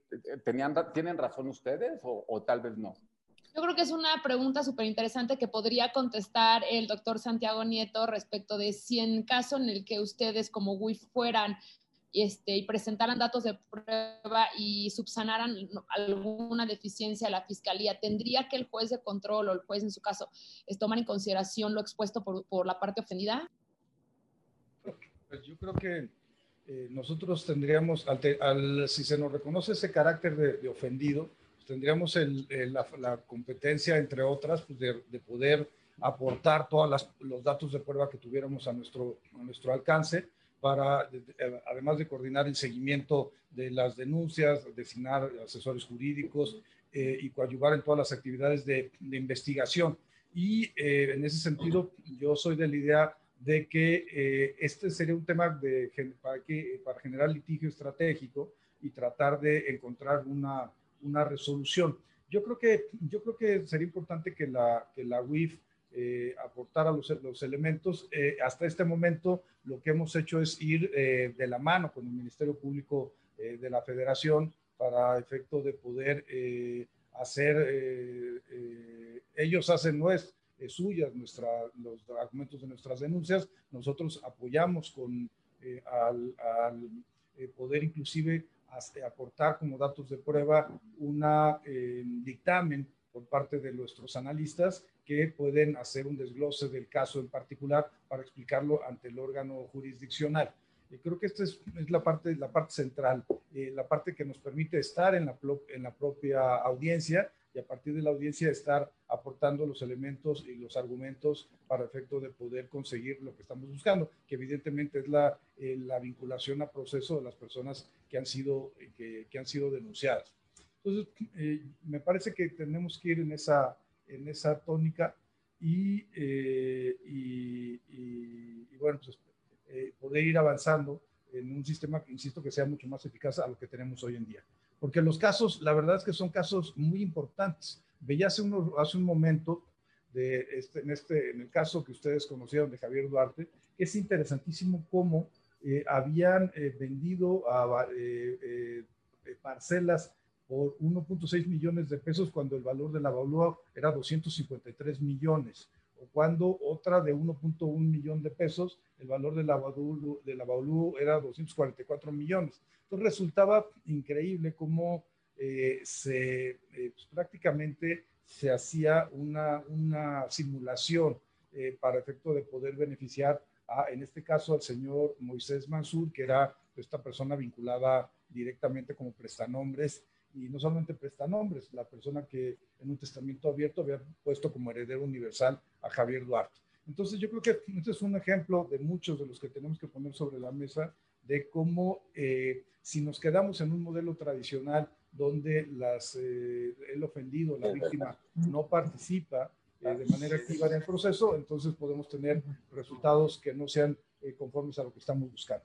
¿tenían, ¿tienen razón ustedes o, tal vez no? Yo creo que es una pregunta súper interesante que podría contestar el doctor Santiago Nieto respecto de si en caso en el que ustedes como WIF fueran este, y presentaran datos de prueba y subsanaran alguna deficiencia a la fiscalía, ¿tendría que el juez de control o el juez en su caso tomar en consideración lo expuesto por, por la parte ofendida? Pues yo creo que eh, nosotros tendríamos, al si se nos reconoce ese carácter de, ofendido, pues tendríamos la, competencia, entre otras, pues de, poder aportar todos los datos de prueba que tuviéramos a nuestro, a nuestro alcance para, eh, además de coordinar el seguimiento de las denuncias, designar asesores jurídicos eh, y coadyuvar en todas las actividades de, investigación. Y en ese sentido, yo soy de la idea de que eh, este sería un tema para, que, para generar litigio estratégico y tratar de encontrar una, una resolución. Yo creo, que, yo creo que sería importante que la, que la WIF eh, aportara los, elementos. Eh, hasta este momento lo que hemos hecho es ir de la mano con el Ministerio Público de la Federación para efecto de poder hacer, ellos hacen nuestro suyas nuestra, los argumentos de nuestras denuncias. Nosotros apoyamos con, eh, al, eh, poder inclusive hasta aportar como datos de prueba un eh, dictamen por parte de nuestros analistas que pueden hacer un desglose del caso en particular para explicarlo ante el órgano jurisdiccional. Y creo que esta es, es, la, parte, la parte central, la parte que nos permite estar en la, en la propia audiencia y a partir de la audiencia estar aportando los elementos y los argumentos para efecto de poder conseguir lo que estamos buscando, que evidentemente es la, eh, la vinculación a proceso de las personas que han sido, que, que han sido denunciadas. Entonces, eh, me parece que tenemos que ir en esa, en esa tónica y, eh, y, bueno, pues, poder ir avanzando en un sistema, insisto, que sea mucho más eficaz a lo que tenemos hoy en día porque los casos, la verdad es que son casos muy importantes. Veía hace, hace un momento, de este, en, este, en el caso que ustedes conocieron de Javier Duarte, que es interesantísimo cómo eh, habían eh, vendido a, eh, parcelas por 1.6 millones de pesos cuando el valor de la valúa era 253 millones. Cuando otra de 1.1 millón de pesos, el valor de la, de la Baulu era 244 millones. Entonces resultaba increíble cómo eh, se, eh, pues, prácticamente se hacía una, una simulación eh, para efecto de poder beneficiar a, en este caso, al señor Moisés Mansur, que era esta persona vinculada directamente como prestanombres y no solamente prestanombres, la persona que en un testamento abierto había puesto como heredero universal a Javier Duarte. Entonces yo creo que este es un ejemplo de muchos de los que tenemos que poner sobre la mesa de cómo eh, si nos quedamos en un modelo tradicional donde las, eh, el ofendido, la víctima, no participa eh, de manera activa en el proceso, entonces podemos tener resultados que no sean conformes a lo que estamos buscando.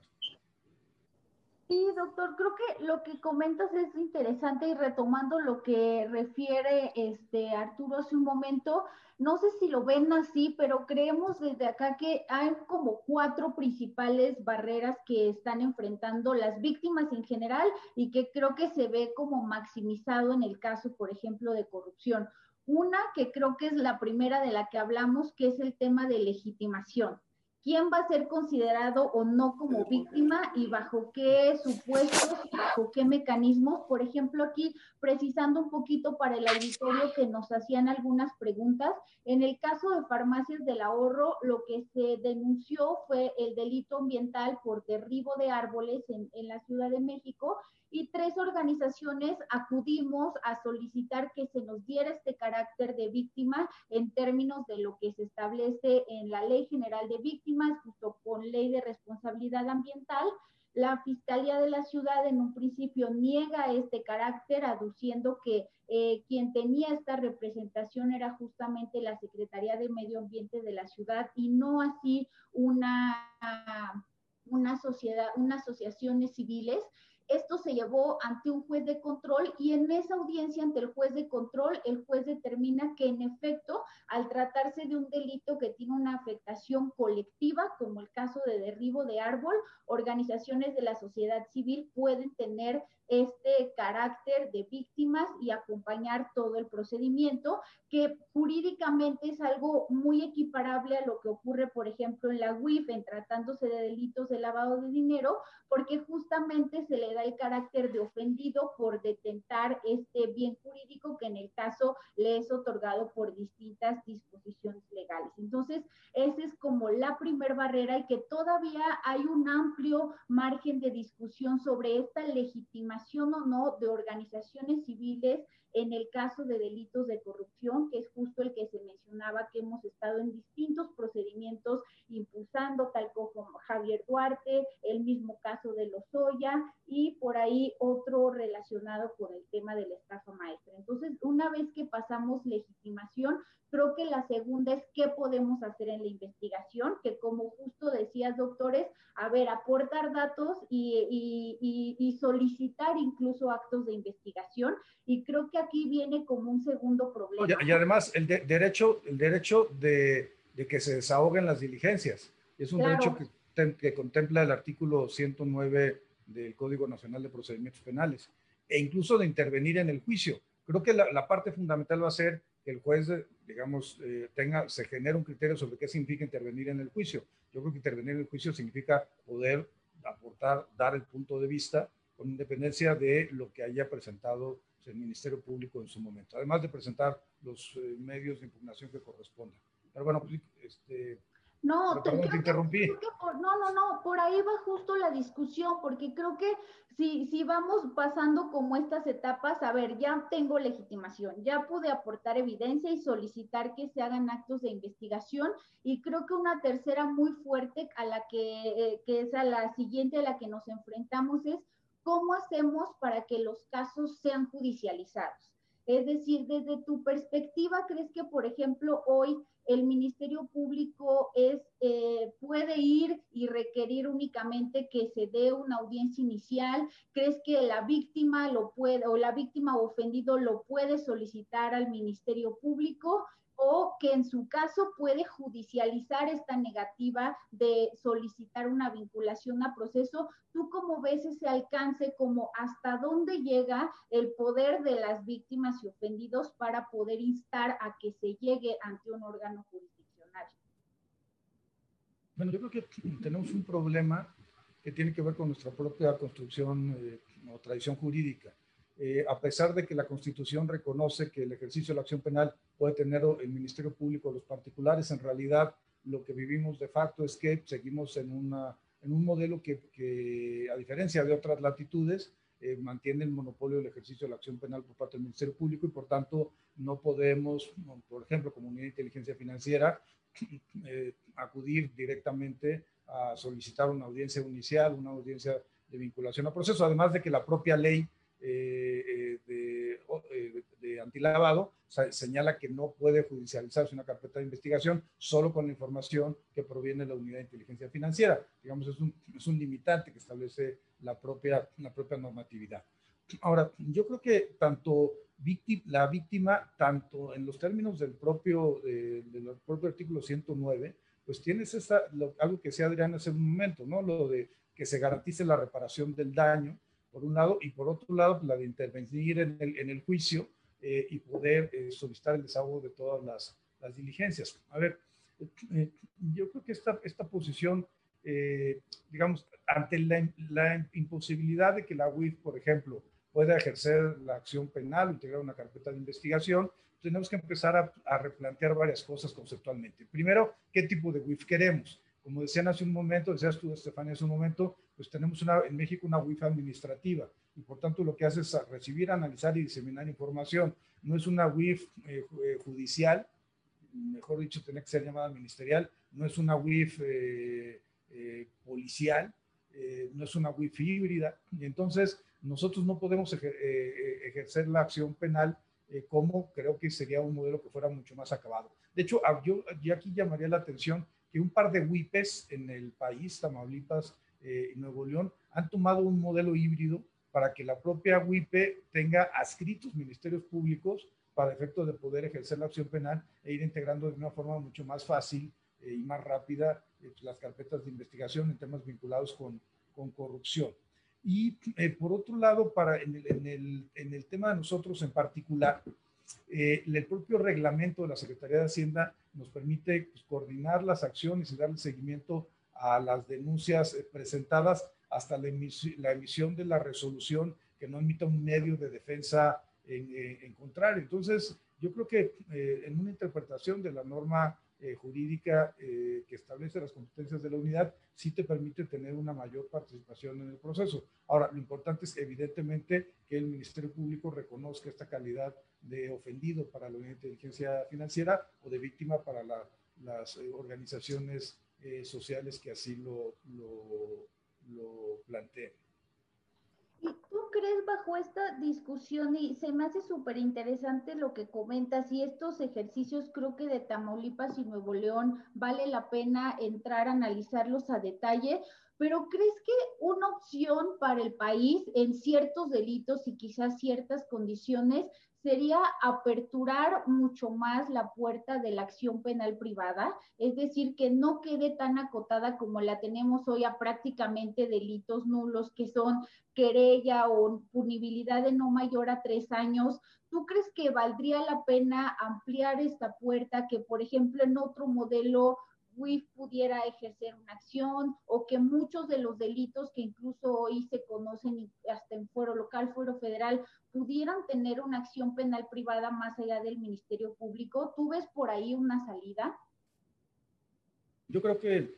Sí, doctor, creo que lo que comentas es interesante y retomando lo que refiere este Arturo hace un momento, no sé si lo ven así, pero creemos desde acá que hay como cuatro principales barreras que están enfrentando las víctimas en general y que creo que se ve como maximizado en el caso, por ejemplo, de corrupción. Una que creo que es la primera de la que hablamos, que es el tema de legitimación quién va a ser considerado o no como víctima y bajo qué supuestos, bajo qué mecanismos. Por ejemplo, aquí precisando un poquito para el auditorio que nos hacían algunas preguntas, en el caso de farmacias del ahorro, lo que se denunció fue el delito ambiental por derribo de árboles en, en la Ciudad de México y tres organizaciones acudimos a solicitar que se nos diera este carácter de víctima en términos de lo que se establece en la Ley General de Víctimas, junto con Ley de Responsabilidad Ambiental. La Fiscalía de la Ciudad en un principio niega este carácter, aduciendo que eh, quien tenía esta representación era justamente la Secretaría de Medio Ambiente de la ciudad y no así una, una sociedad, unas asociaciones civiles esto se llevó ante un juez de control y en esa audiencia ante el juez de control, el juez determina que en efecto, al tratarse de un delito que tiene una afectación colectiva, como el caso de derribo de árbol, organizaciones de la sociedad civil pueden tener este carácter de víctimas y acompañar todo el procedimiento, que jurídicamente es algo muy equiparable a lo que ocurre, por ejemplo, en la UIF, en tratándose de delitos de lavado de dinero, porque justamente se le da el carácter de ofendido por detentar este bien jurídico que en el caso le es otorgado por distintas disposiciones legales. Entonces, esa es como la primer barrera y que todavía hay un amplio margen de discusión sobre esta legitimación o no de organizaciones civiles en el caso de delitos de corrupción, que es justo el que se mencionaba que hemos estado en distintos procedimientos impulsando, tal como Javier Duarte, el mismo caso de Lozoya y por ahí otro relacionado con el tema de la estafa maestra. Entonces, una vez que pasamos legitimación, creo que la segunda es qué podemos hacer en la investigación, que como justo decías, doctores, a ver, aportar datos y, y, y, solicitar incluso actos de investigación. Y creo que aquí viene como un segundo problema. Y además el derecho, el derecho de, de, que se desahoguen las diligencias. Es un derecho que, que contempla el artículo 109 del Código Nacional de Procedimientos Penales e incluso de intervenir en el juicio. Creo que la, la parte fundamental va a ser que el juez, digamos, eh, tenga, se genere un criterio sobre qué significa intervenir en el juicio. Yo creo que intervenir en el juicio significa poder aportar, dar el punto de vista con independencia de lo que haya presentado el Ministerio Público en su momento, además de presentar los eh, medios de impugnación que correspondan. Pero bueno, pues, este, no, te, interrumpí. no, no, no, por ahí va justo la discusión, porque creo que si, si vamos pasando como estas etapas, a ver, ya tengo legitimación, ya pude aportar evidencia y solicitar que se hagan actos de investigación, y creo que una tercera muy fuerte a la que, eh, que es a la siguiente a la que nos enfrentamos es cómo hacemos para que los casos sean judicializados. Es decir, desde tu perspectiva, ¿crees que, por ejemplo, hoy el Ministerio Público es, eh, puede ir y requerir únicamente que se dé una audiencia inicial? ¿Crees que la víctima lo puede o la víctima ofendido lo puede solicitar al Ministerio Público? O que en su caso puede judicializar esta negativa de solicitar una vinculación a proceso. ¿Tú cómo ves ese alcance, como hasta dónde llega el poder de las víctimas y ofendidos para poder instar a que se llegue ante un órgano jurisdiccional? Bueno, yo creo que tenemos un problema que tiene que ver con nuestra propia construcción eh, o tradición jurídica. Eh, a pesar de que la Constitución reconoce que el ejercicio de la acción penal puede tener el Ministerio Público o los particulares, en realidad lo que vivimos de facto es que seguimos en, una, en un modelo que, a diferencia de otras latitudes, eh, mantiene el monopolio del ejercicio de la acción penal por parte del Ministerio Público y por tanto no podemos, por ejemplo, como unidad de inteligencia financiera, eh, acudir directamente a solicitar una audiencia inicial, una audiencia de vinculación al proceso, además de que la propia ley eh, de, de, antilavado señala que no puede judicializarse una carpeta de investigación solo con la información que proviene de la unidad de inteligencia financiera. Digamos, es un, es un limitante que establece la propia, la propia normatividad. Ahora, yo creo que tanto víctima, la víctima, tanto en los términos del propio, del propio artículo 109, pues tienes esa, algo que decía Adrián hace un momento, ¿no? Lo de que se garantice la reparación del daño, por un lado, y por otro lado, la de intervenir en el, en el juicio eh, y poder eh, solicitar el desahogo de todas las, las diligencias. A ver, eh, yo creo que esta, esta posición eh, digamos, ante la, imposibilidad de que la UIF, por ejemplo, pueda ejercer la acción penal integrar una carpeta de investigación, tenemos que empezar a, replantear varias cosas conceptualmente. Primero, ¿qué tipo de WIF queremos? Como decían hace un momento, decías tú, Estefania, hace un momento, pues tenemos una, en México una WIF administrativa y por tanto lo que hace es recibir, analizar y diseminar información. No es una WIF eh, eh, judicial, mejor dicho, tiene que ser llamada ministerial, no es una WIF eh, eh, policial, eh, no es una wifi híbrida, y entonces nosotros no podemos eh, ejercer la acción penal como creo que sería un modelo que fuera mucho más acabado. De hecho, yo, aquí llamaría la atención que un par de WIPES en el país, Tamaulipas y Nuevo León, han tomado un modelo híbrido para que la propia WIPE tenga adscritos ministerios públicos para efecto de poder ejercer la acción penal e ir integrando de una forma mucho más fácil y más rápida eh, las carpetas de investigación en temas vinculados con, con corrupción. Y eh, por otro lado, para, en, el, en, el, en el tema de nosotros en particular, eh, el propio reglamento de la Secretaría de Hacienda nos permite pues, coordinar las acciones y darle seguimiento a las denuncias presentadas hasta la, emisión de la resolución que no emita un medio de defensa en, en contrario. Entonces, yo creo que en una interpretación de la norma eh, jurídica eh, que establece las competencias de la unidad, sí te permite tener una mayor participación en el proceso. Ahora, lo importante es evidentemente que el Ministerio Público reconozca esta calidad de ofendido para la unidad de inteligencia financiera o de víctima para las eh, sociales que así lo, lo, lo planteen. Crees bajo esta discusión y se me hace súper interesante lo que comentas y estos ejercicios creo que de Tamaulipas y Nuevo León vale la pena entrar a analizarlos a detalle, pero ¿crees que una opción para el país en ciertos delitos y quizás ciertas condiciones sería aperturar mucho más la puerta de la acción penal privada, es decir, que no quede tan acotada como la tenemos hoy a prácticamente delitos nulos que son querella o punibilidad de no mayor a tres años. ¿Tú crees que valdría la pena ampliar esta puerta que, por ejemplo, en otro modelo WIF pudiera ejercer una acción o que muchos de los delitos que incluso hoy se conocen hasta en fuero local, fuero federal, pudieran tener una acción penal privada más allá del Ministerio Público. ¿Tú ves por ahí una salida? Yo creo que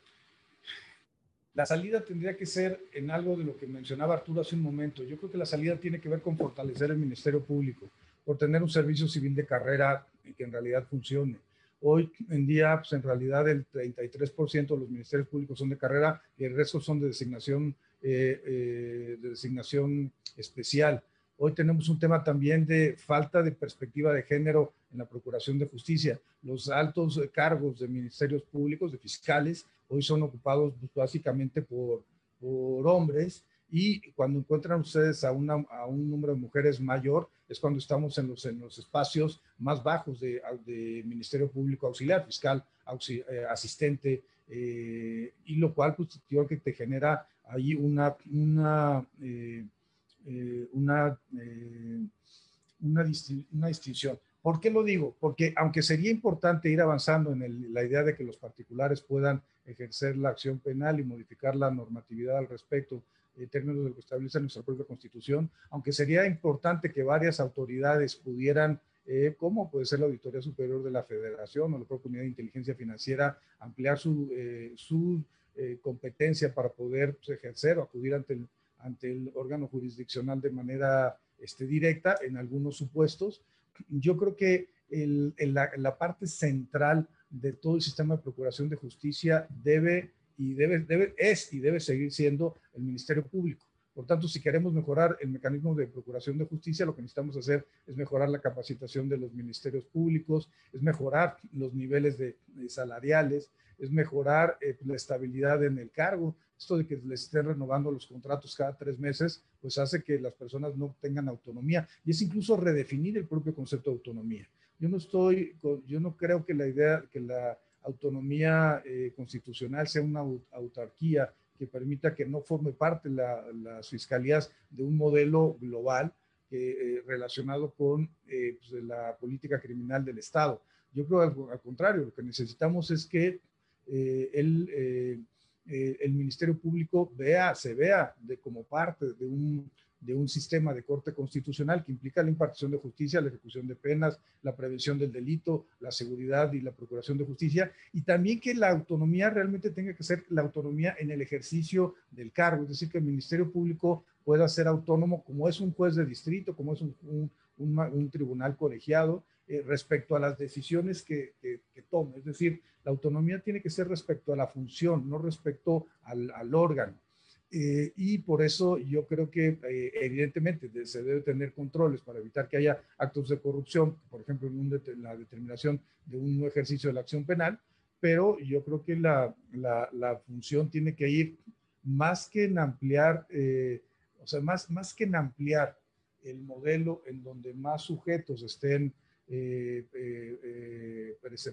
la salida tendría que ser en algo de lo que mencionaba Arturo hace un momento. Yo creo que la salida tiene que ver con fortalecer el Ministerio Público, por tener un servicio civil de carrera que en realidad funcione Hoy en día, pues en realidad el 33% de los ministerios públicos son de carrera y el resto son de designación, eh, eh, de designación especial. Hoy tenemos un tema también de falta de perspectiva de género en la Procuración de Justicia. Los altos cargos de ministerios públicos, de fiscales, hoy son ocupados básicamente por, por hombres y cuando encuentran ustedes a, una, a, un número de mujeres mayor, es cuando estamos en los, en los espacios más bajos de, de Ministerio Público Auxiliar, fiscal, eh, asistente, eh, y lo cual, pues, creo que te genera ahí una, una, eh, una, una, una, distinción. ¿Por qué lo digo? Porque aunque sería importante ir avanzando en la idea de que los particulares puedan ejercer la acción penal y modificar la normatividad al respecto en términos de lo que establece nuestra propia constitución, aunque sería importante que varias autoridades pudieran, eh, como puede ser la Auditoría Superior de la Federación o la propia Unidad de Inteligencia Financiera, ampliar su, eh, su eh, competencia para poder pues, ejercer o acudir ante el, ante el órgano jurisdiccional de manera este, directa en algunos supuestos. Yo creo que el, la, la parte central de todo el sistema de procuración de justicia debe y debe, debe, es y debe seguir siendo el Ministerio Público. Por tanto, si queremos mejorar el mecanismo de procuración de justicia, lo que necesitamos hacer es mejorar la capacitación de los ministerios públicos, es mejorar los niveles de, salariales, es mejorar eh, la estabilidad en el cargo. Esto de que les estén renovando los contratos cada tres meses, pues hace que las personas no tengan autonomía y es incluso redefinir el propio concepto de autonomía. Yo no estoy, yo no creo que la idea, que la autonomía eh, constitucional sea una autarquía que permita que no forme parte la, las fiscalías de un modelo global eh, relacionado con eh, pues, la política criminal del Estado. Yo creo al, al contrario, lo que necesitamos es que el, el Ministerio Público vea, se vea de, como parte de un de un sistema de corte constitucional que implica la impartición de justicia, la ejecución de penas, la prevención del delito, la seguridad y la procuración de justicia, y también que la autonomía realmente tenga que ser la autonomía en el ejercicio del cargo, es decir, que el Ministerio Público pueda ser autónomo como es un juez de distrito, como es un, un, tribunal colegiado, eh, respecto a las decisiones que, que, tome. Es decir, la autonomía tiene que ser respecto a la función, no respecto al, al órgano. Eh, y por eso yo creo que eh, evidentemente se debe tener controles para evitar que haya actos de corrupción, por ejemplo, en la determinación de un ejercicio de la acción penal, pero yo creo que la, la, función tiene que ir más que en ampliar, eh, o sea, más, más que en ampliar el modelo en donde más sujetos estén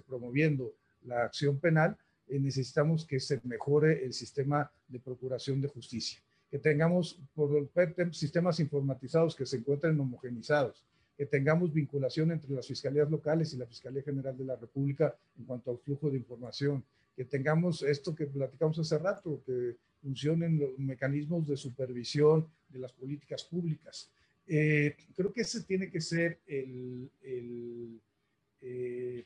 promoviendo la acción penal, eh, necesitamos que se mejore el sistema de procuración de justicia, que tengamos por sistemas informatizados que se encuentren homogenizados, que tengamos vinculación entre las fiscalías locales y la Fiscalía General de la República en cuanto al flujo de información, que tengamos esto que platicamos hace rato, que funcionen los mecanismos de supervisión de las políticas públicas. Eh, creo que ese tiene que ser el, el eh,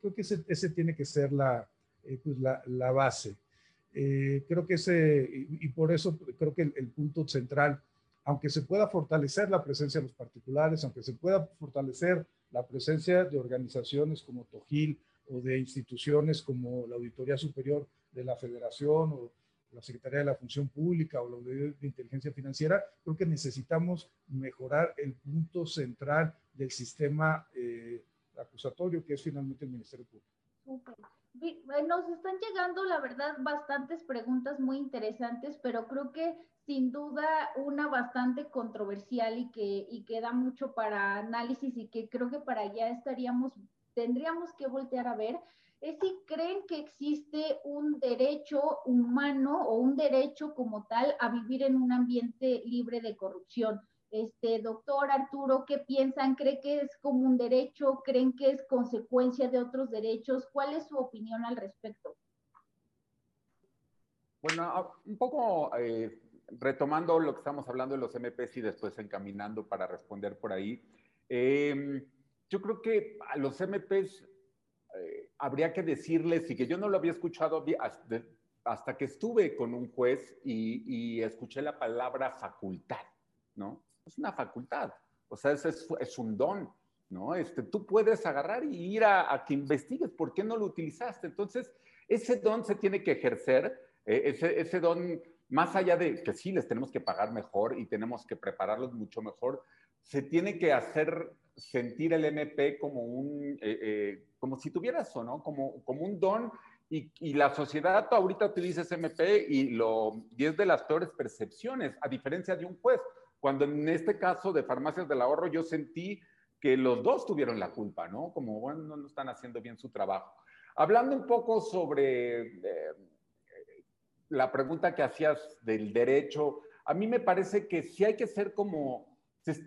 creo que ese, ese, tiene que ser la, eh, pues la, la, base. Eh, creo que ese, y, por eso creo que el, punto central, aunque se pueda fortalecer la presencia de los particulares, aunque se pueda fortalecer la presencia de organizaciones como TOGIL o de instituciones como la Auditoría Superior de la Federación o la Secretaría de la Función Pública o la Auditoría de Inteligencia Financiera, creo que necesitamos mejorar el punto central del sistema eh, acusatorio, que es finalmente el Ministerio Público. Nos están llegando, la verdad, bastantes preguntas muy interesantes, pero creo que sin duda una bastante controversial y que, y que da mucho para análisis y que creo que para allá estaríamos, tendríamos que voltear a ver, es si creen que existe un derecho humano o un derecho como tal a vivir en un ambiente libre de corrupción. Este, doctor Arturo, ¿qué piensan? ¿Cree que es como un derecho? ¿Creen que es consecuencia de otros derechos? ¿Cuál es su opinión al respecto? Bueno, un poco eh, retomando lo que estamos hablando de los MPs y después encaminando para responder por ahí. Em, yo creo que a los MPs eh, habría que decirles, y que yo no lo había escuchado hasta que estuve con un juez y, y escuché la palabra facultad, ¿no? Es una facultad, o sea, es, es, un don, ¿no? Este, tú puedes agarrar y ir a, que investigues por qué no lo utilizaste. Entonces, ese don se tiene que ejercer, eh, ese, ese don, más allá de que sí, les tenemos que pagar mejor y tenemos que prepararlos mucho mejor, se tiene que hacer sentir el MP como un, eh, eh, como si tuviera eso, ¿no? Como, como un don y, y, la sociedad ahorita utiliza ese MP y, lo, y es de las peores percepciones, a diferencia de un juez. Cuando en este caso de farmacias del ahorro yo sentí que los dos tuvieron la culpa, ¿no? Como, bueno, no están haciendo bien su trabajo. Hablando un poco sobre eh, la pregunta que hacías del derecho, a mí me parece que sí hay que ser como,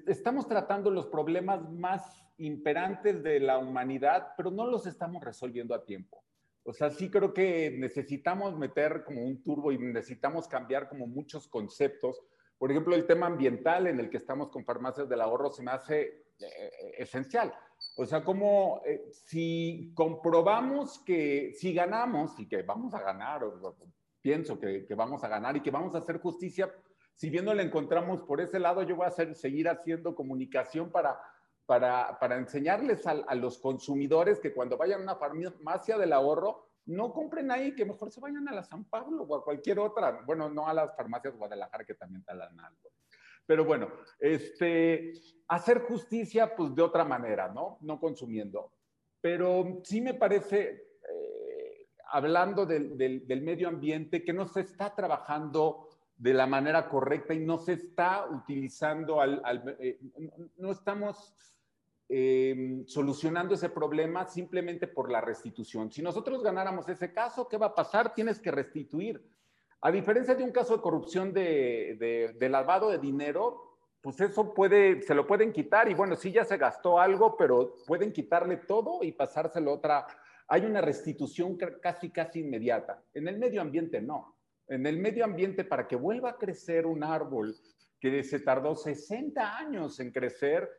estamos tratando los problemas más imperantes de la humanidad, pero no los estamos resolviendo a tiempo. O sea, sí creo que necesitamos meter como un turbo y necesitamos cambiar como muchos conceptos. Por ejemplo, el tema ambiental en el que estamos con farmacias del ahorro se me hace eh, esencial. O sea, como eh, si comprobamos que si ganamos y que vamos a ganar, o, pienso que, que, vamos a ganar y que vamos a hacer justicia, si bien no la encontramos por ese lado, yo voy a hacer, seguir haciendo comunicación para para, para enseñarles a, a, los consumidores que cuando vayan a una farmacia del ahorro, no compren ahí, que mejor se vayan a la San Pablo o a cualquier otra. Bueno, no a las farmacias Guadalajara que también talan algo. Pero bueno, este, hacer justicia pues de otra manera, ¿no? No consumiendo. Pero sí me parece, eh, hablando del, del, del, medio ambiente, que no se está trabajando de la manera correcta y no se está utilizando al, al eh, no estamos eh, solucionando ese problema simplemente por la restitución. Si nosotros ganáramos ese caso, ¿qué va a pasar? Tienes que restituir. A diferencia de un caso de corrupción de, lavado de dinero, pues eso se lo pueden quitar y bueno, sí ya se gastó algo, pero pueden quitarle todo y pasárselo otra. Hay una restitución casi, casi inmediata. En el medio ambiente no. En el medio ambiente, para que vuelva a crecer un árbol que se tardó 60 años en crecer,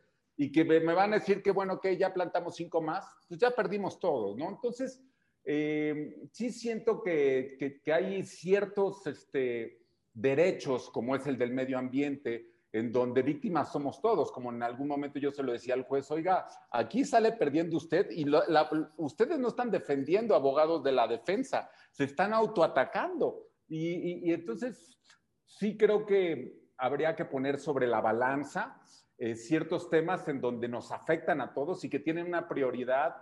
y que me van a decir que, bueno, que ya plantamos cinco más, pues ya perdimos todo, ¿no? Entonces, eh, sí siento que, que, que, hay ciertos este, derechos, como es el del medio ambiente, en donde víctimas somos todos, como en algún momento yo se lo decía al juez, oiga, aquí sale perdiendo usted y la, ustedes no están defendiendo abogados de la defensa, se están autoatacando. Y, y, y entonces, sí creo que habría que poner sobre la balanza eh, ciertos temas en donde nos afectan a todos y que tienen una prioridad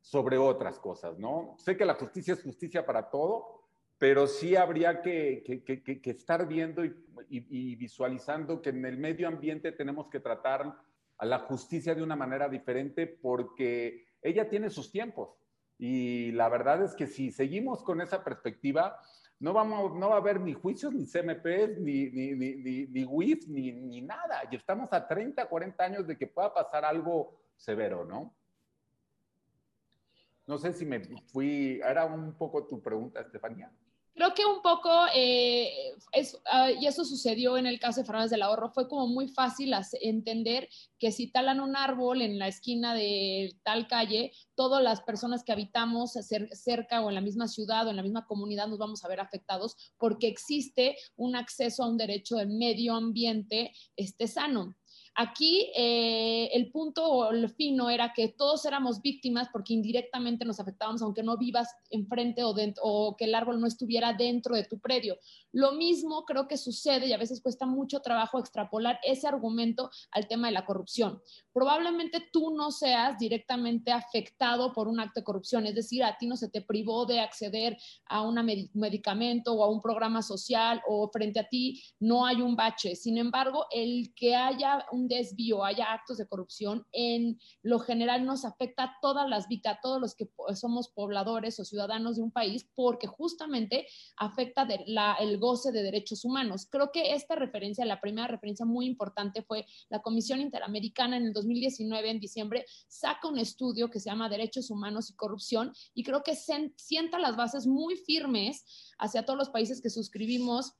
sobre otras cosas, ¿no? Sé que la justicia es justicia para todo, pero sí habría que, que, que, estar viendo y, visualizando que en el medio ambiente tenemos que tratar a la justicia de una manera diferente porque ella tiene sus tiempos. Y la verdad es que si seguimos con esa perspectiva, no, vamos, no va a haber ni juicios, ni CMPs, ni, ni, ni, ni, WIF, ni, ni nada. Y estamos a 30, 40 años de que pueda pasar algo severo, ¿no? No sé si me fui, era un poco tu pregunta, Estefanía. Creo que un poco, eh, es, uh, y eso sucedió en el caso de Fernández del Ahorro, fue como muy fácil entender que si talan un árbol en la esquina de tal calle, todas las personas que habitamos cerca o en la misma ciudad o en la misma comunidad nos vamos a ver afectados porque existe un acceso a un derecho del medio ambiente este, sano. Aquí eh, el punto o el fino era que todos éramos víctimas porque indirectamente nos afectábamos, aunque no vivas enfrente o, dentro, o que el árbol no estuviera dentro de tu predio. Lo mismo creo que sucede y a veces cuesta mucho trabajo extrapolar ese argumento al tema de la corrupción. Probablemente tú no seas directamente afectado por un acto de corrupción, es decir, a ti no se te privó de acceder a un medicamento o a un programa social o frente a ti no hay un bache. Sin embargo, el que haya un desvío, haya actos de corrupción, en lo general nos afecta a todas las víctimas, a todos los que somos pobladores o ciudadanos de un país, porque justamente afecta de la, el goce de derechos humanos. Creo que esta referencia, la primera referencia muy importante fue la Comisión Interamericana en el 2019, en diciembre, saca un estudio que se llama Derechos Humanos y Corrupción y creo que se, sienta las bases muy firmes hacia todos los países que suscribimos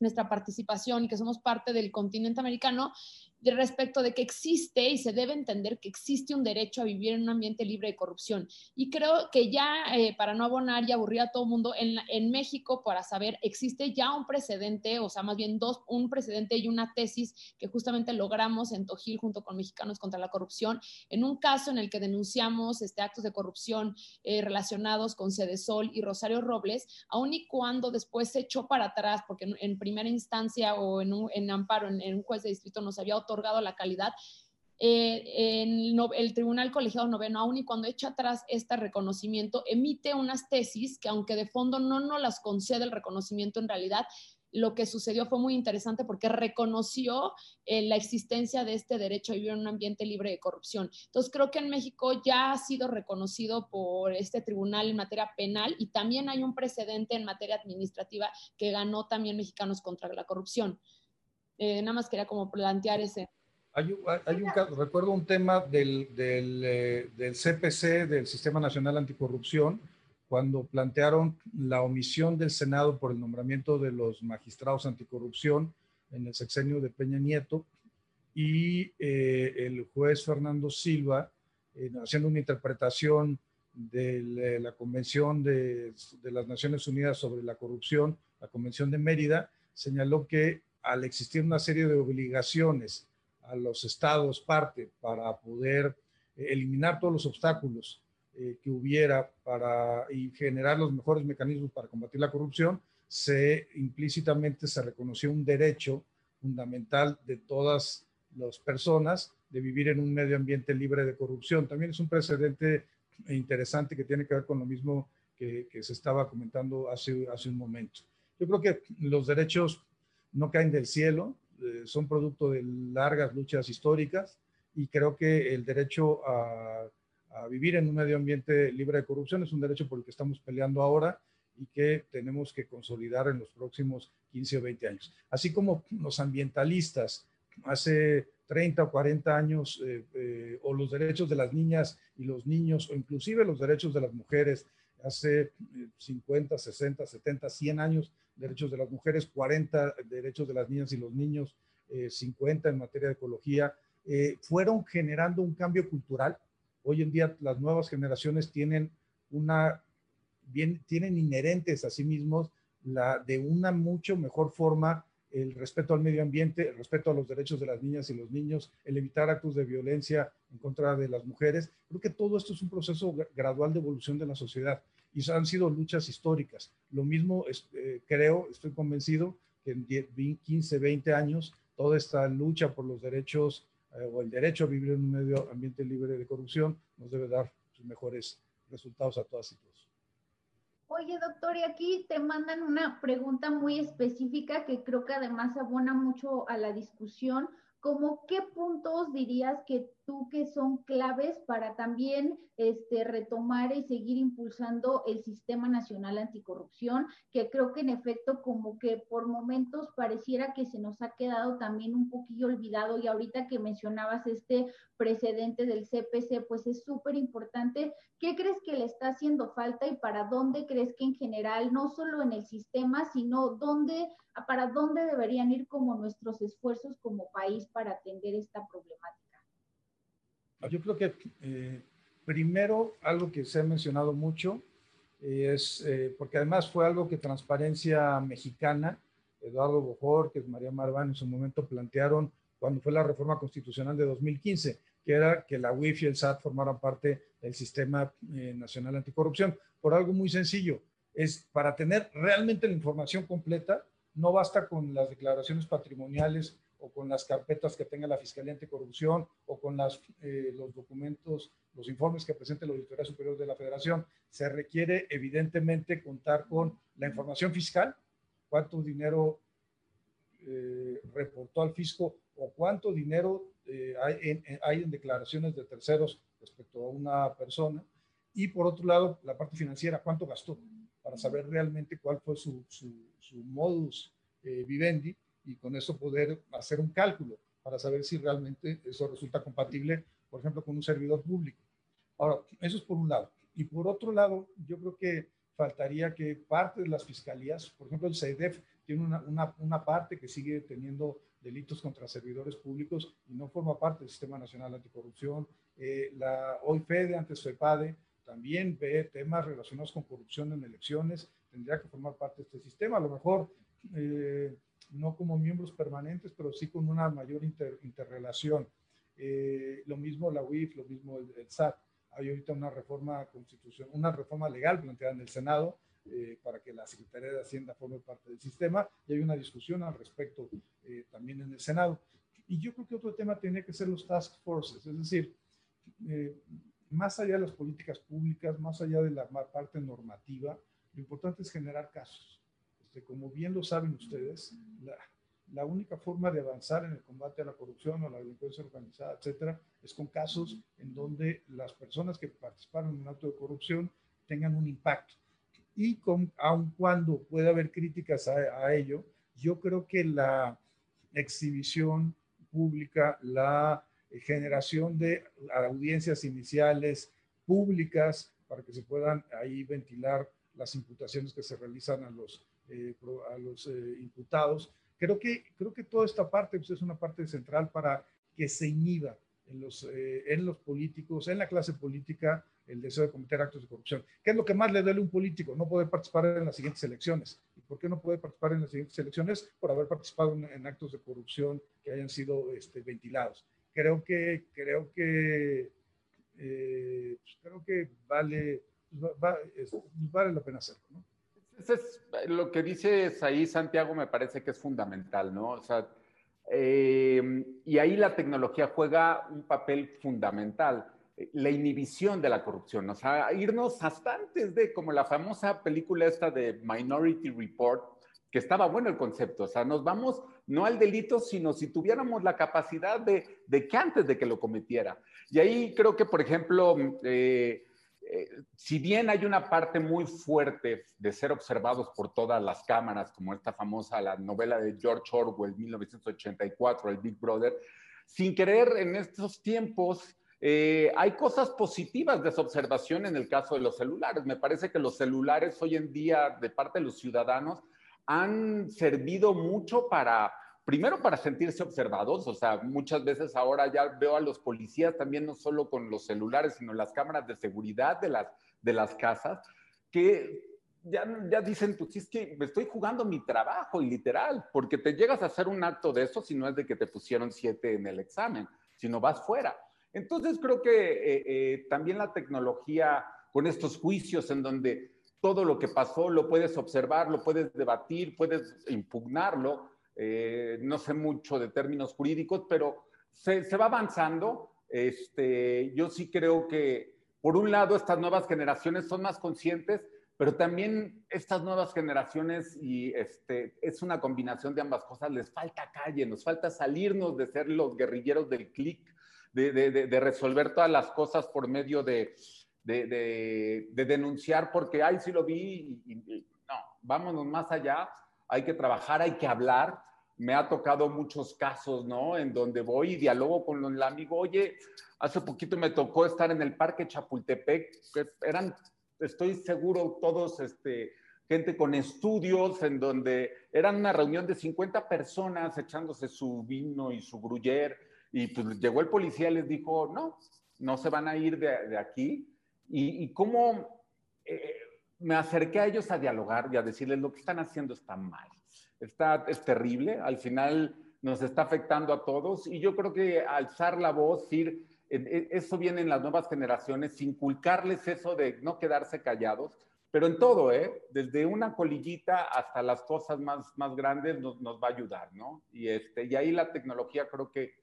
nuestra participación y que somos parte del continente americano de respecto de que existe y se debe entender que existe un derecho a vivir en un ambiente libre de corrupción. Y creo que ya, eh, para no abonar y aburrir a todo el mundo, en, en, México, para saber, existe ya un precedente, o sea, más bien dos, un precedente y una tesis que justamente logramos en Tojil junto con Mexicanos contra la Corrupción, en un caso en el que denunciamos este, actos de corrupción eh, relacionados con Cedesol y Rosario Robles, aun y cuando después se echó para atrás, porque en, en primera instancia o en, en amparo, en, en un juez de distrito nos había otorgado otorgado la calidad. Eh, en el Tribunal Colegiado Noveno, aún y cuando echa atrás este reconocimiento, emite unas tesis que aunque de fondo no nos las concede el reconocimiento en realidad, lo que sucedió fue muy interesante porque reconoció eh, la existencia de este derecho a vivir en un ambiente libre de corrupción. Entonces, creo que en México ya ha sido reconocido por este tribunal en materia penal y también hay un precedente en materia administrativa que ganó también Mexicanos contra la corrupción. Eh, nada más quería como plantear ese. Hay, hay un recuerdo un tema del, del, eh, del, CPC, del Sistema Nacional Anticorrupción, cuando plantearon la omisión del Senado por el nombramiento de los magistrados anticorrupción en el sexenio de Peña Nieto y eh, el juez Fernando Silva, eh, haciendo una interpretación de la Convención de, de, las Naciones Unidas sobre la Corrupción, la Convención de Mérida, señaló que al existir una serie de obligaciones a los estados parte para poder eh, eliminar todos los obstáculos eh, que hubiera para y generar los mejores mecanismos para combatir la corrupción, se implícitamente se reconoció un derecho fundamental de todas las personas de vivir en un medio ambiente libre de corrupción. También es un precedente interesante que tiene que ver con lo mismo que, que se estaba comentando hace, hace un momento. Yo creo que los derechos no caen del cielo, eh, son producto de largas luchas históricas y creo que el derecho a, vivir en un medio ambiente libre de corrupción es un derecho por el que estamos peleando ahora y que tenemos que consolidar en los próximos 15 o 20 años. Así como los ambientalistas hace 30 o 40 años, eh, eh, o los derechos de las niñas y los niños, o inclusive los derechos de las mujeres hace 50, 60, 70, 100 años, derechos de las mujeres, 40 derechos de las niñas y los niños, 50 eh, en materia de ecología, eh, fueron generando un cambio cultural. Hoy en día las nuevas generaciones tienen una, bien, tienen inherentes a sí mismos la, de una mucho mejor forma el respeto al medio ambiente, el respeto a los derechos de las niñas y los niños, el evitar actos de violencia en contra de las mujeres. Creo que todo esto es un proceso gradual de evolución de la sociedad y han sido luchas históricas. Lo mismo eh, creo, estoy convencido que en 15, 20 años toda esta lucha por los derechos eh, o el derecho a vivir en un medio ambiente libre de corrupción nos debe dar sus mejores resultados a todas y todos. Oye, doctor, y aquí te mandan una pregunta muy específica que creo que además abona mucho a la discusión como qué puntos dirías que tú que son claves para también este, retomar y seguir impulsando el Sistema Nacional Anticorrupción, que creo que en efecto como que por momentos pareciera que se nos ha quedado también un poquillo olvidado y ahorita que mencionabas este precedente del CPC, pues es súper importante. ¿Qué crees que le está haciendo falta y para dónde crees que en general, no solo en el sistema, sino dónde para dónde deberían ir como nuestros esfuerzos como país para atender esta problemática? Yo creo que eh, primero algo que se ha mencionado mucho eh, es, eh, porque además fue algo que Transparencia Mexicana, Eduardo Bojor, que es María Marván en su momento plantearon cuando fue la reforma constitucional de 2015, que era que la UIF y el SAT formaran parte del Sistema Nacional Anticorrupción, por algo muy sencillo, es para tener realmente la información completa, no basta con las declaraciones patrimoniales o con las carpetas que tenga la Fiscalía Anticorrupción o con eh, los documentos, los informes que presente la Auditoría Superior de la Federación. Se requiere evidentemente contar con la información fiscal, cuánto dinero eh, reportó al fisco o cuánto dinero eh, hay, en, declaraciones de terceros respecto a una persona. Y por otro lado, la parte financiera, cuánto gastó para saber realmente cuál fue su, modus vivendi y con eso poder hacer un cálculo para saber si realmente eso resulta compatible, por ejemplo, con un servidor público. Ahora, eso es por un lado. Y por otro lado, yo creo que faltaría que parte de las fiscalías, por ejemplo, el CEDEF tiene una, una, una, parte que sigue teniendo delitos contra servidores públicos y no forma parte del Sistema Nacional Anticorrupción. Eh, la hoy FEDE, antes FEPADE, también ve temas relacionados con corrupción en elecciones, tendría que formar parte de este sistema, a lo mejor eh, no como miembros permanentes, pero sí con una mayor interrelación. Eh, lo mismo la UIF, lo mismo el, SAT. Hay ahorita una reforma constitución, una reforma legal planteada en el Senado eh, para que la Secretaría de Hacienda forme parte del sistema y hay una discusión al respecto también en el Senado. Y yo creo que otro tema tiene que ser los task forces, es decir, más allá de las políticas públicas, más allá de la parte normativa, lo importante es generar casos. Este, como bien lo saben ustedes, la, la, única forma de avanzar en el combate a la corrupción o la delincuencia organizada, etcétera, es con casos en donde las personas que participaron en un acto de corrupción tengan un impacto. Y con, aun cuando pueda haber críticas a, a ello, yo creo que la exhibición pública, la generación de audiencias iniciales públicas para que se puedan ahí ventilar las imputaciones que se realizan a los, eh, a los eh, imputados. Creo que, creo que toda esta parte pues, es una parte central para que se inhiba en los, eh, en los políticos, en la clase política, el deseo de cometer actos de corrupción. ¿Qué es lo que más le duele a un político? No poder participar en las siguientes elecciones. ¿Y por qué no puede participar en las siguientes elecciones? Por haber participado en, actos de corrupción que hayan sido este, ventilados. Creo que, creo que, pues, creo que vale pues, vale la pena hacerlo, ¿no? Es, lo que dices ahí, Santiago, me parece que es fundamental, ¿no? O sea, eh, y ahí la tecnología juega un papel fundamental, la inhibición de la corrupción, o sea, irnos hasta antes de, como la famosa película esta de Minority Report, que estaba bueno el concepto, o sea, nos vamos no al delito, sino si tuviéramos la capacidad de, de que antes de que lo cometiera. Y ahí creo que, por ejemplo, eh, eh, si bien hay una parte muy fuerte de ser observados por todas las cámaras, como esta famosa la novela de George Orwell, 1984, el Big Brother, sin querer en estos tiempos eh, hay cosas positivas de esa observación en el caso de los celulares. Me parece que los celulares hoy en día, de parte de los ciudadanos, han servido mucho para primero para sentirse observados, o sea, muchas veces ahora ya veo a los policías también no solo con los celulares, sino las cámaras de seguridad de las, de las casas, que ya, ya dicen, pues es que me estoy jugando mi trabajo, literal, porque te llegas a hacer un acto de eso si no es de que te pusieron siete en el examen, sino vas fuera. Entonces creo que eh, eh, también la tecnología con estos juicios en donde todo lo que pasó lo puedes observar, lo puedes debatir, puedes impugnarlo, eh, no sé mucho de términos jurídicos, pero se, va avanzando. Este, yo sí creo que, por un lado, estas nuevas generaciones son más conscientes, pero también estas nuevas generaciones, y este, es una combinación de ambas cosas, les falta calle, nos falta salirnos de ser los guerrilleros del clic, de, resolver todas las cosas por medio de, denunciar porque, ay, sí lo vi, y, no, vámonos más allá hay que trabajar, hay que hablar. Me ha tocado muchos casos, ¿no? En donde voy y dialogo con el amigo, oye, hace poquito me tocó estar en el Parque Chapultepec, que eran, estoy seguro, todos, este, gente con estudios, en donde eran una reunión de 50 personas echándose su vino y su gruyer, y pues llegó el policía y les dijo, no, no se van a ir de, aquí. Y, y cómo eh, me acerqué a ellos a dialogar y a decirles lo que están haciendo está mal, está, es terrible, al final nos está afectando a todos y yo creo que alzar la voz, ir, eso viene en las nuevas generaciones, inculcarles eso de no quedarse callados, pero en todo, ¿eh? desde una colillita hasta las cosas más, más grandes nos, nos va a ayudar, ¿no? Y, este, y ahí la tecnología creo que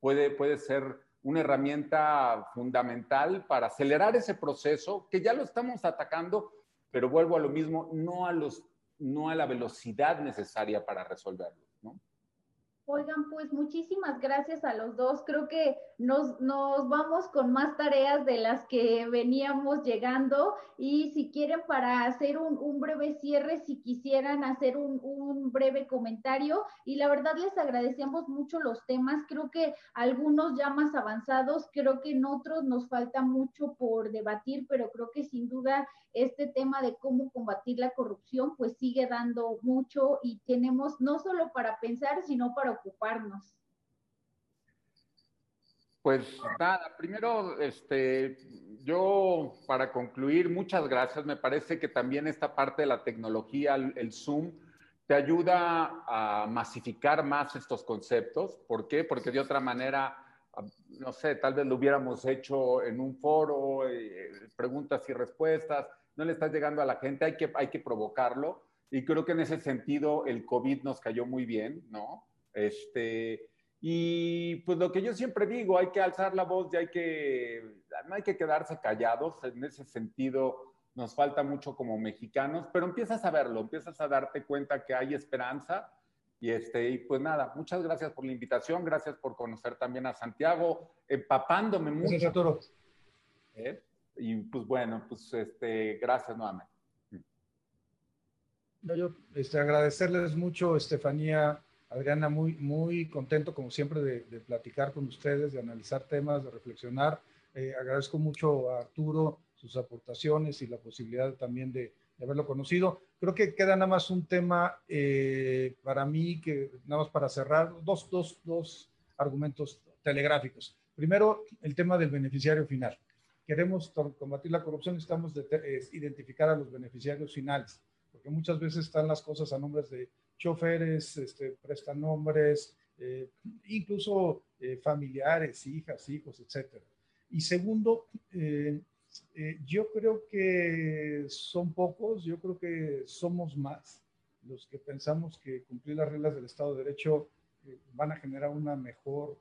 puede, puede ser una herramienta fundamental para acelerar ese proceso que ya lo estamos atacando, pero vuelvo a lo mismo, no a, los, no a la velocidad necesaria para resolverlo. Oigan, pues muchísimas gracias a los dos. Creo que nos, nos, vamos con más tareas de las que veníamos llegando y si quieren para hacer un, un breve cierre, si quisieran hacer un, un, breve comentario y la verdad les agradecemos mucho los temas. Creo que algunos ya más avanzados, creo que en otros nos falta mucho por debatir, pero creo que sin duda este tema de cómo combatir la corrupción pues sigue dando mucho y tenemos no solo para pensar, sino para ocuparnos? Pues nada, primero, este, yo para concluir, muchas gracias. Me parece que también esta parte de la tecnología, el, Zoom, te ayuda a masificar más estos conceptos. ¿Por qué? Porque de otra manera, no sé, tal vez lo hubiéramos hecho en un foro, eh, preguntas y respuestas, no le estás llegando a la gente, hay que, hay que provocarlo. Y creo que en ese sentido el COVID nos cayó muy bien, ¿no? Este, y pues lo que yo siempre digo, hay que alzar la voz y hay que, no hay que quedarse callados. En ese sentido, nos falta mucho como mexicanos, pero empiezas a verlo, empiezas a darte cuenta que hay esperanza. Y, este, y pues nada, muchas gracias por la invitación, gracias por conocer también a Santiago, empapándome mucho. Gracias, Arturo. ¿Eh? Y pues bueno, pues este, gracias nuevamente. yo este, agradecerles mucho, Estefanía, Adriana, muy, muy contento, como siempre, de, platicar con ustedes, de analizar temas, de reflexionar. Eh, agradezco mucho a Arturo sus aportaciones y la posibilidad también de, haberlo conocido. Creo que queda nada más un tema eh, para mí, que nada más para cerrar, dos, dos, dos argumentos telegráficos. Primero, el tema del beneficiario final. Queremos combatir la corrupción, necesitamos identificar a los beneficiarios finales, porque muchas veces están las cosas a nombres de choferes, este, prestan nombres, eh, incluso eh, familiares, hijas, hijos, etc. Y segundo, eh, yo creo que son pocos, yo creo que somos más los que pensamos que cumplir las reglas del Estado de Derecho van a generar una mejor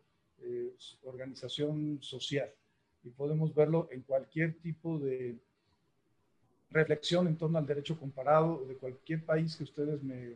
organización social. Y podemos verlo en cualquier tipo de reflexión en torno al derecho comparado de cualquier país que ustedes me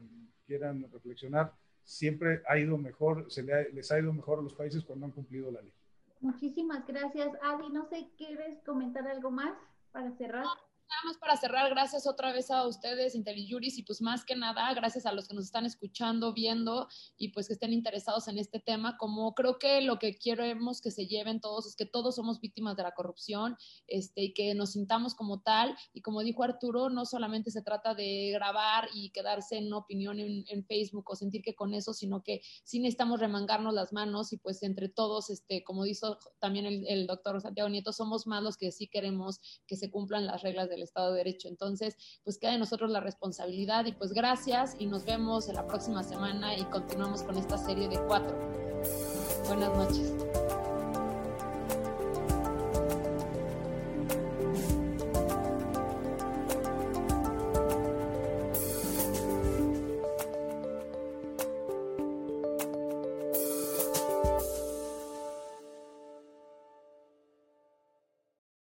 quieran reflexionar siempre ha ido mejor, se les ha ido mejor a los países cuando han cumplido la ley. Muchísimas gracias, Adi. No sé, ¿quieres comentar algo más para cerrar? Nada más para cerrar, gracias otra vez a ustedes, IntelliJuris, y pues más que nada, gracias a los que nos están escuchando, viendo y pues que estén interesados en este tema. Como creo que lo que queremos que se lleven todos es que todos somos víctimas de la corrupción este, y que nos sintamos como tal. Y como dijo Arturo, no solamente se trata de grabar y quedarse en opinión en, Facebook o sentir que con eso, sino que sí necesitamos remangarnos las manos y pues entre todos, este, como dijo también el, el doctor Santiago Nieto, somos más los que sí queremos que se cumplan las reglas Estado de Derecho. Entonces, pues queda de nosotros la responsabilidad y pues gracias y nos vemos en la próxima semana y continuamos con esta serie de cuatro. Buenas noches.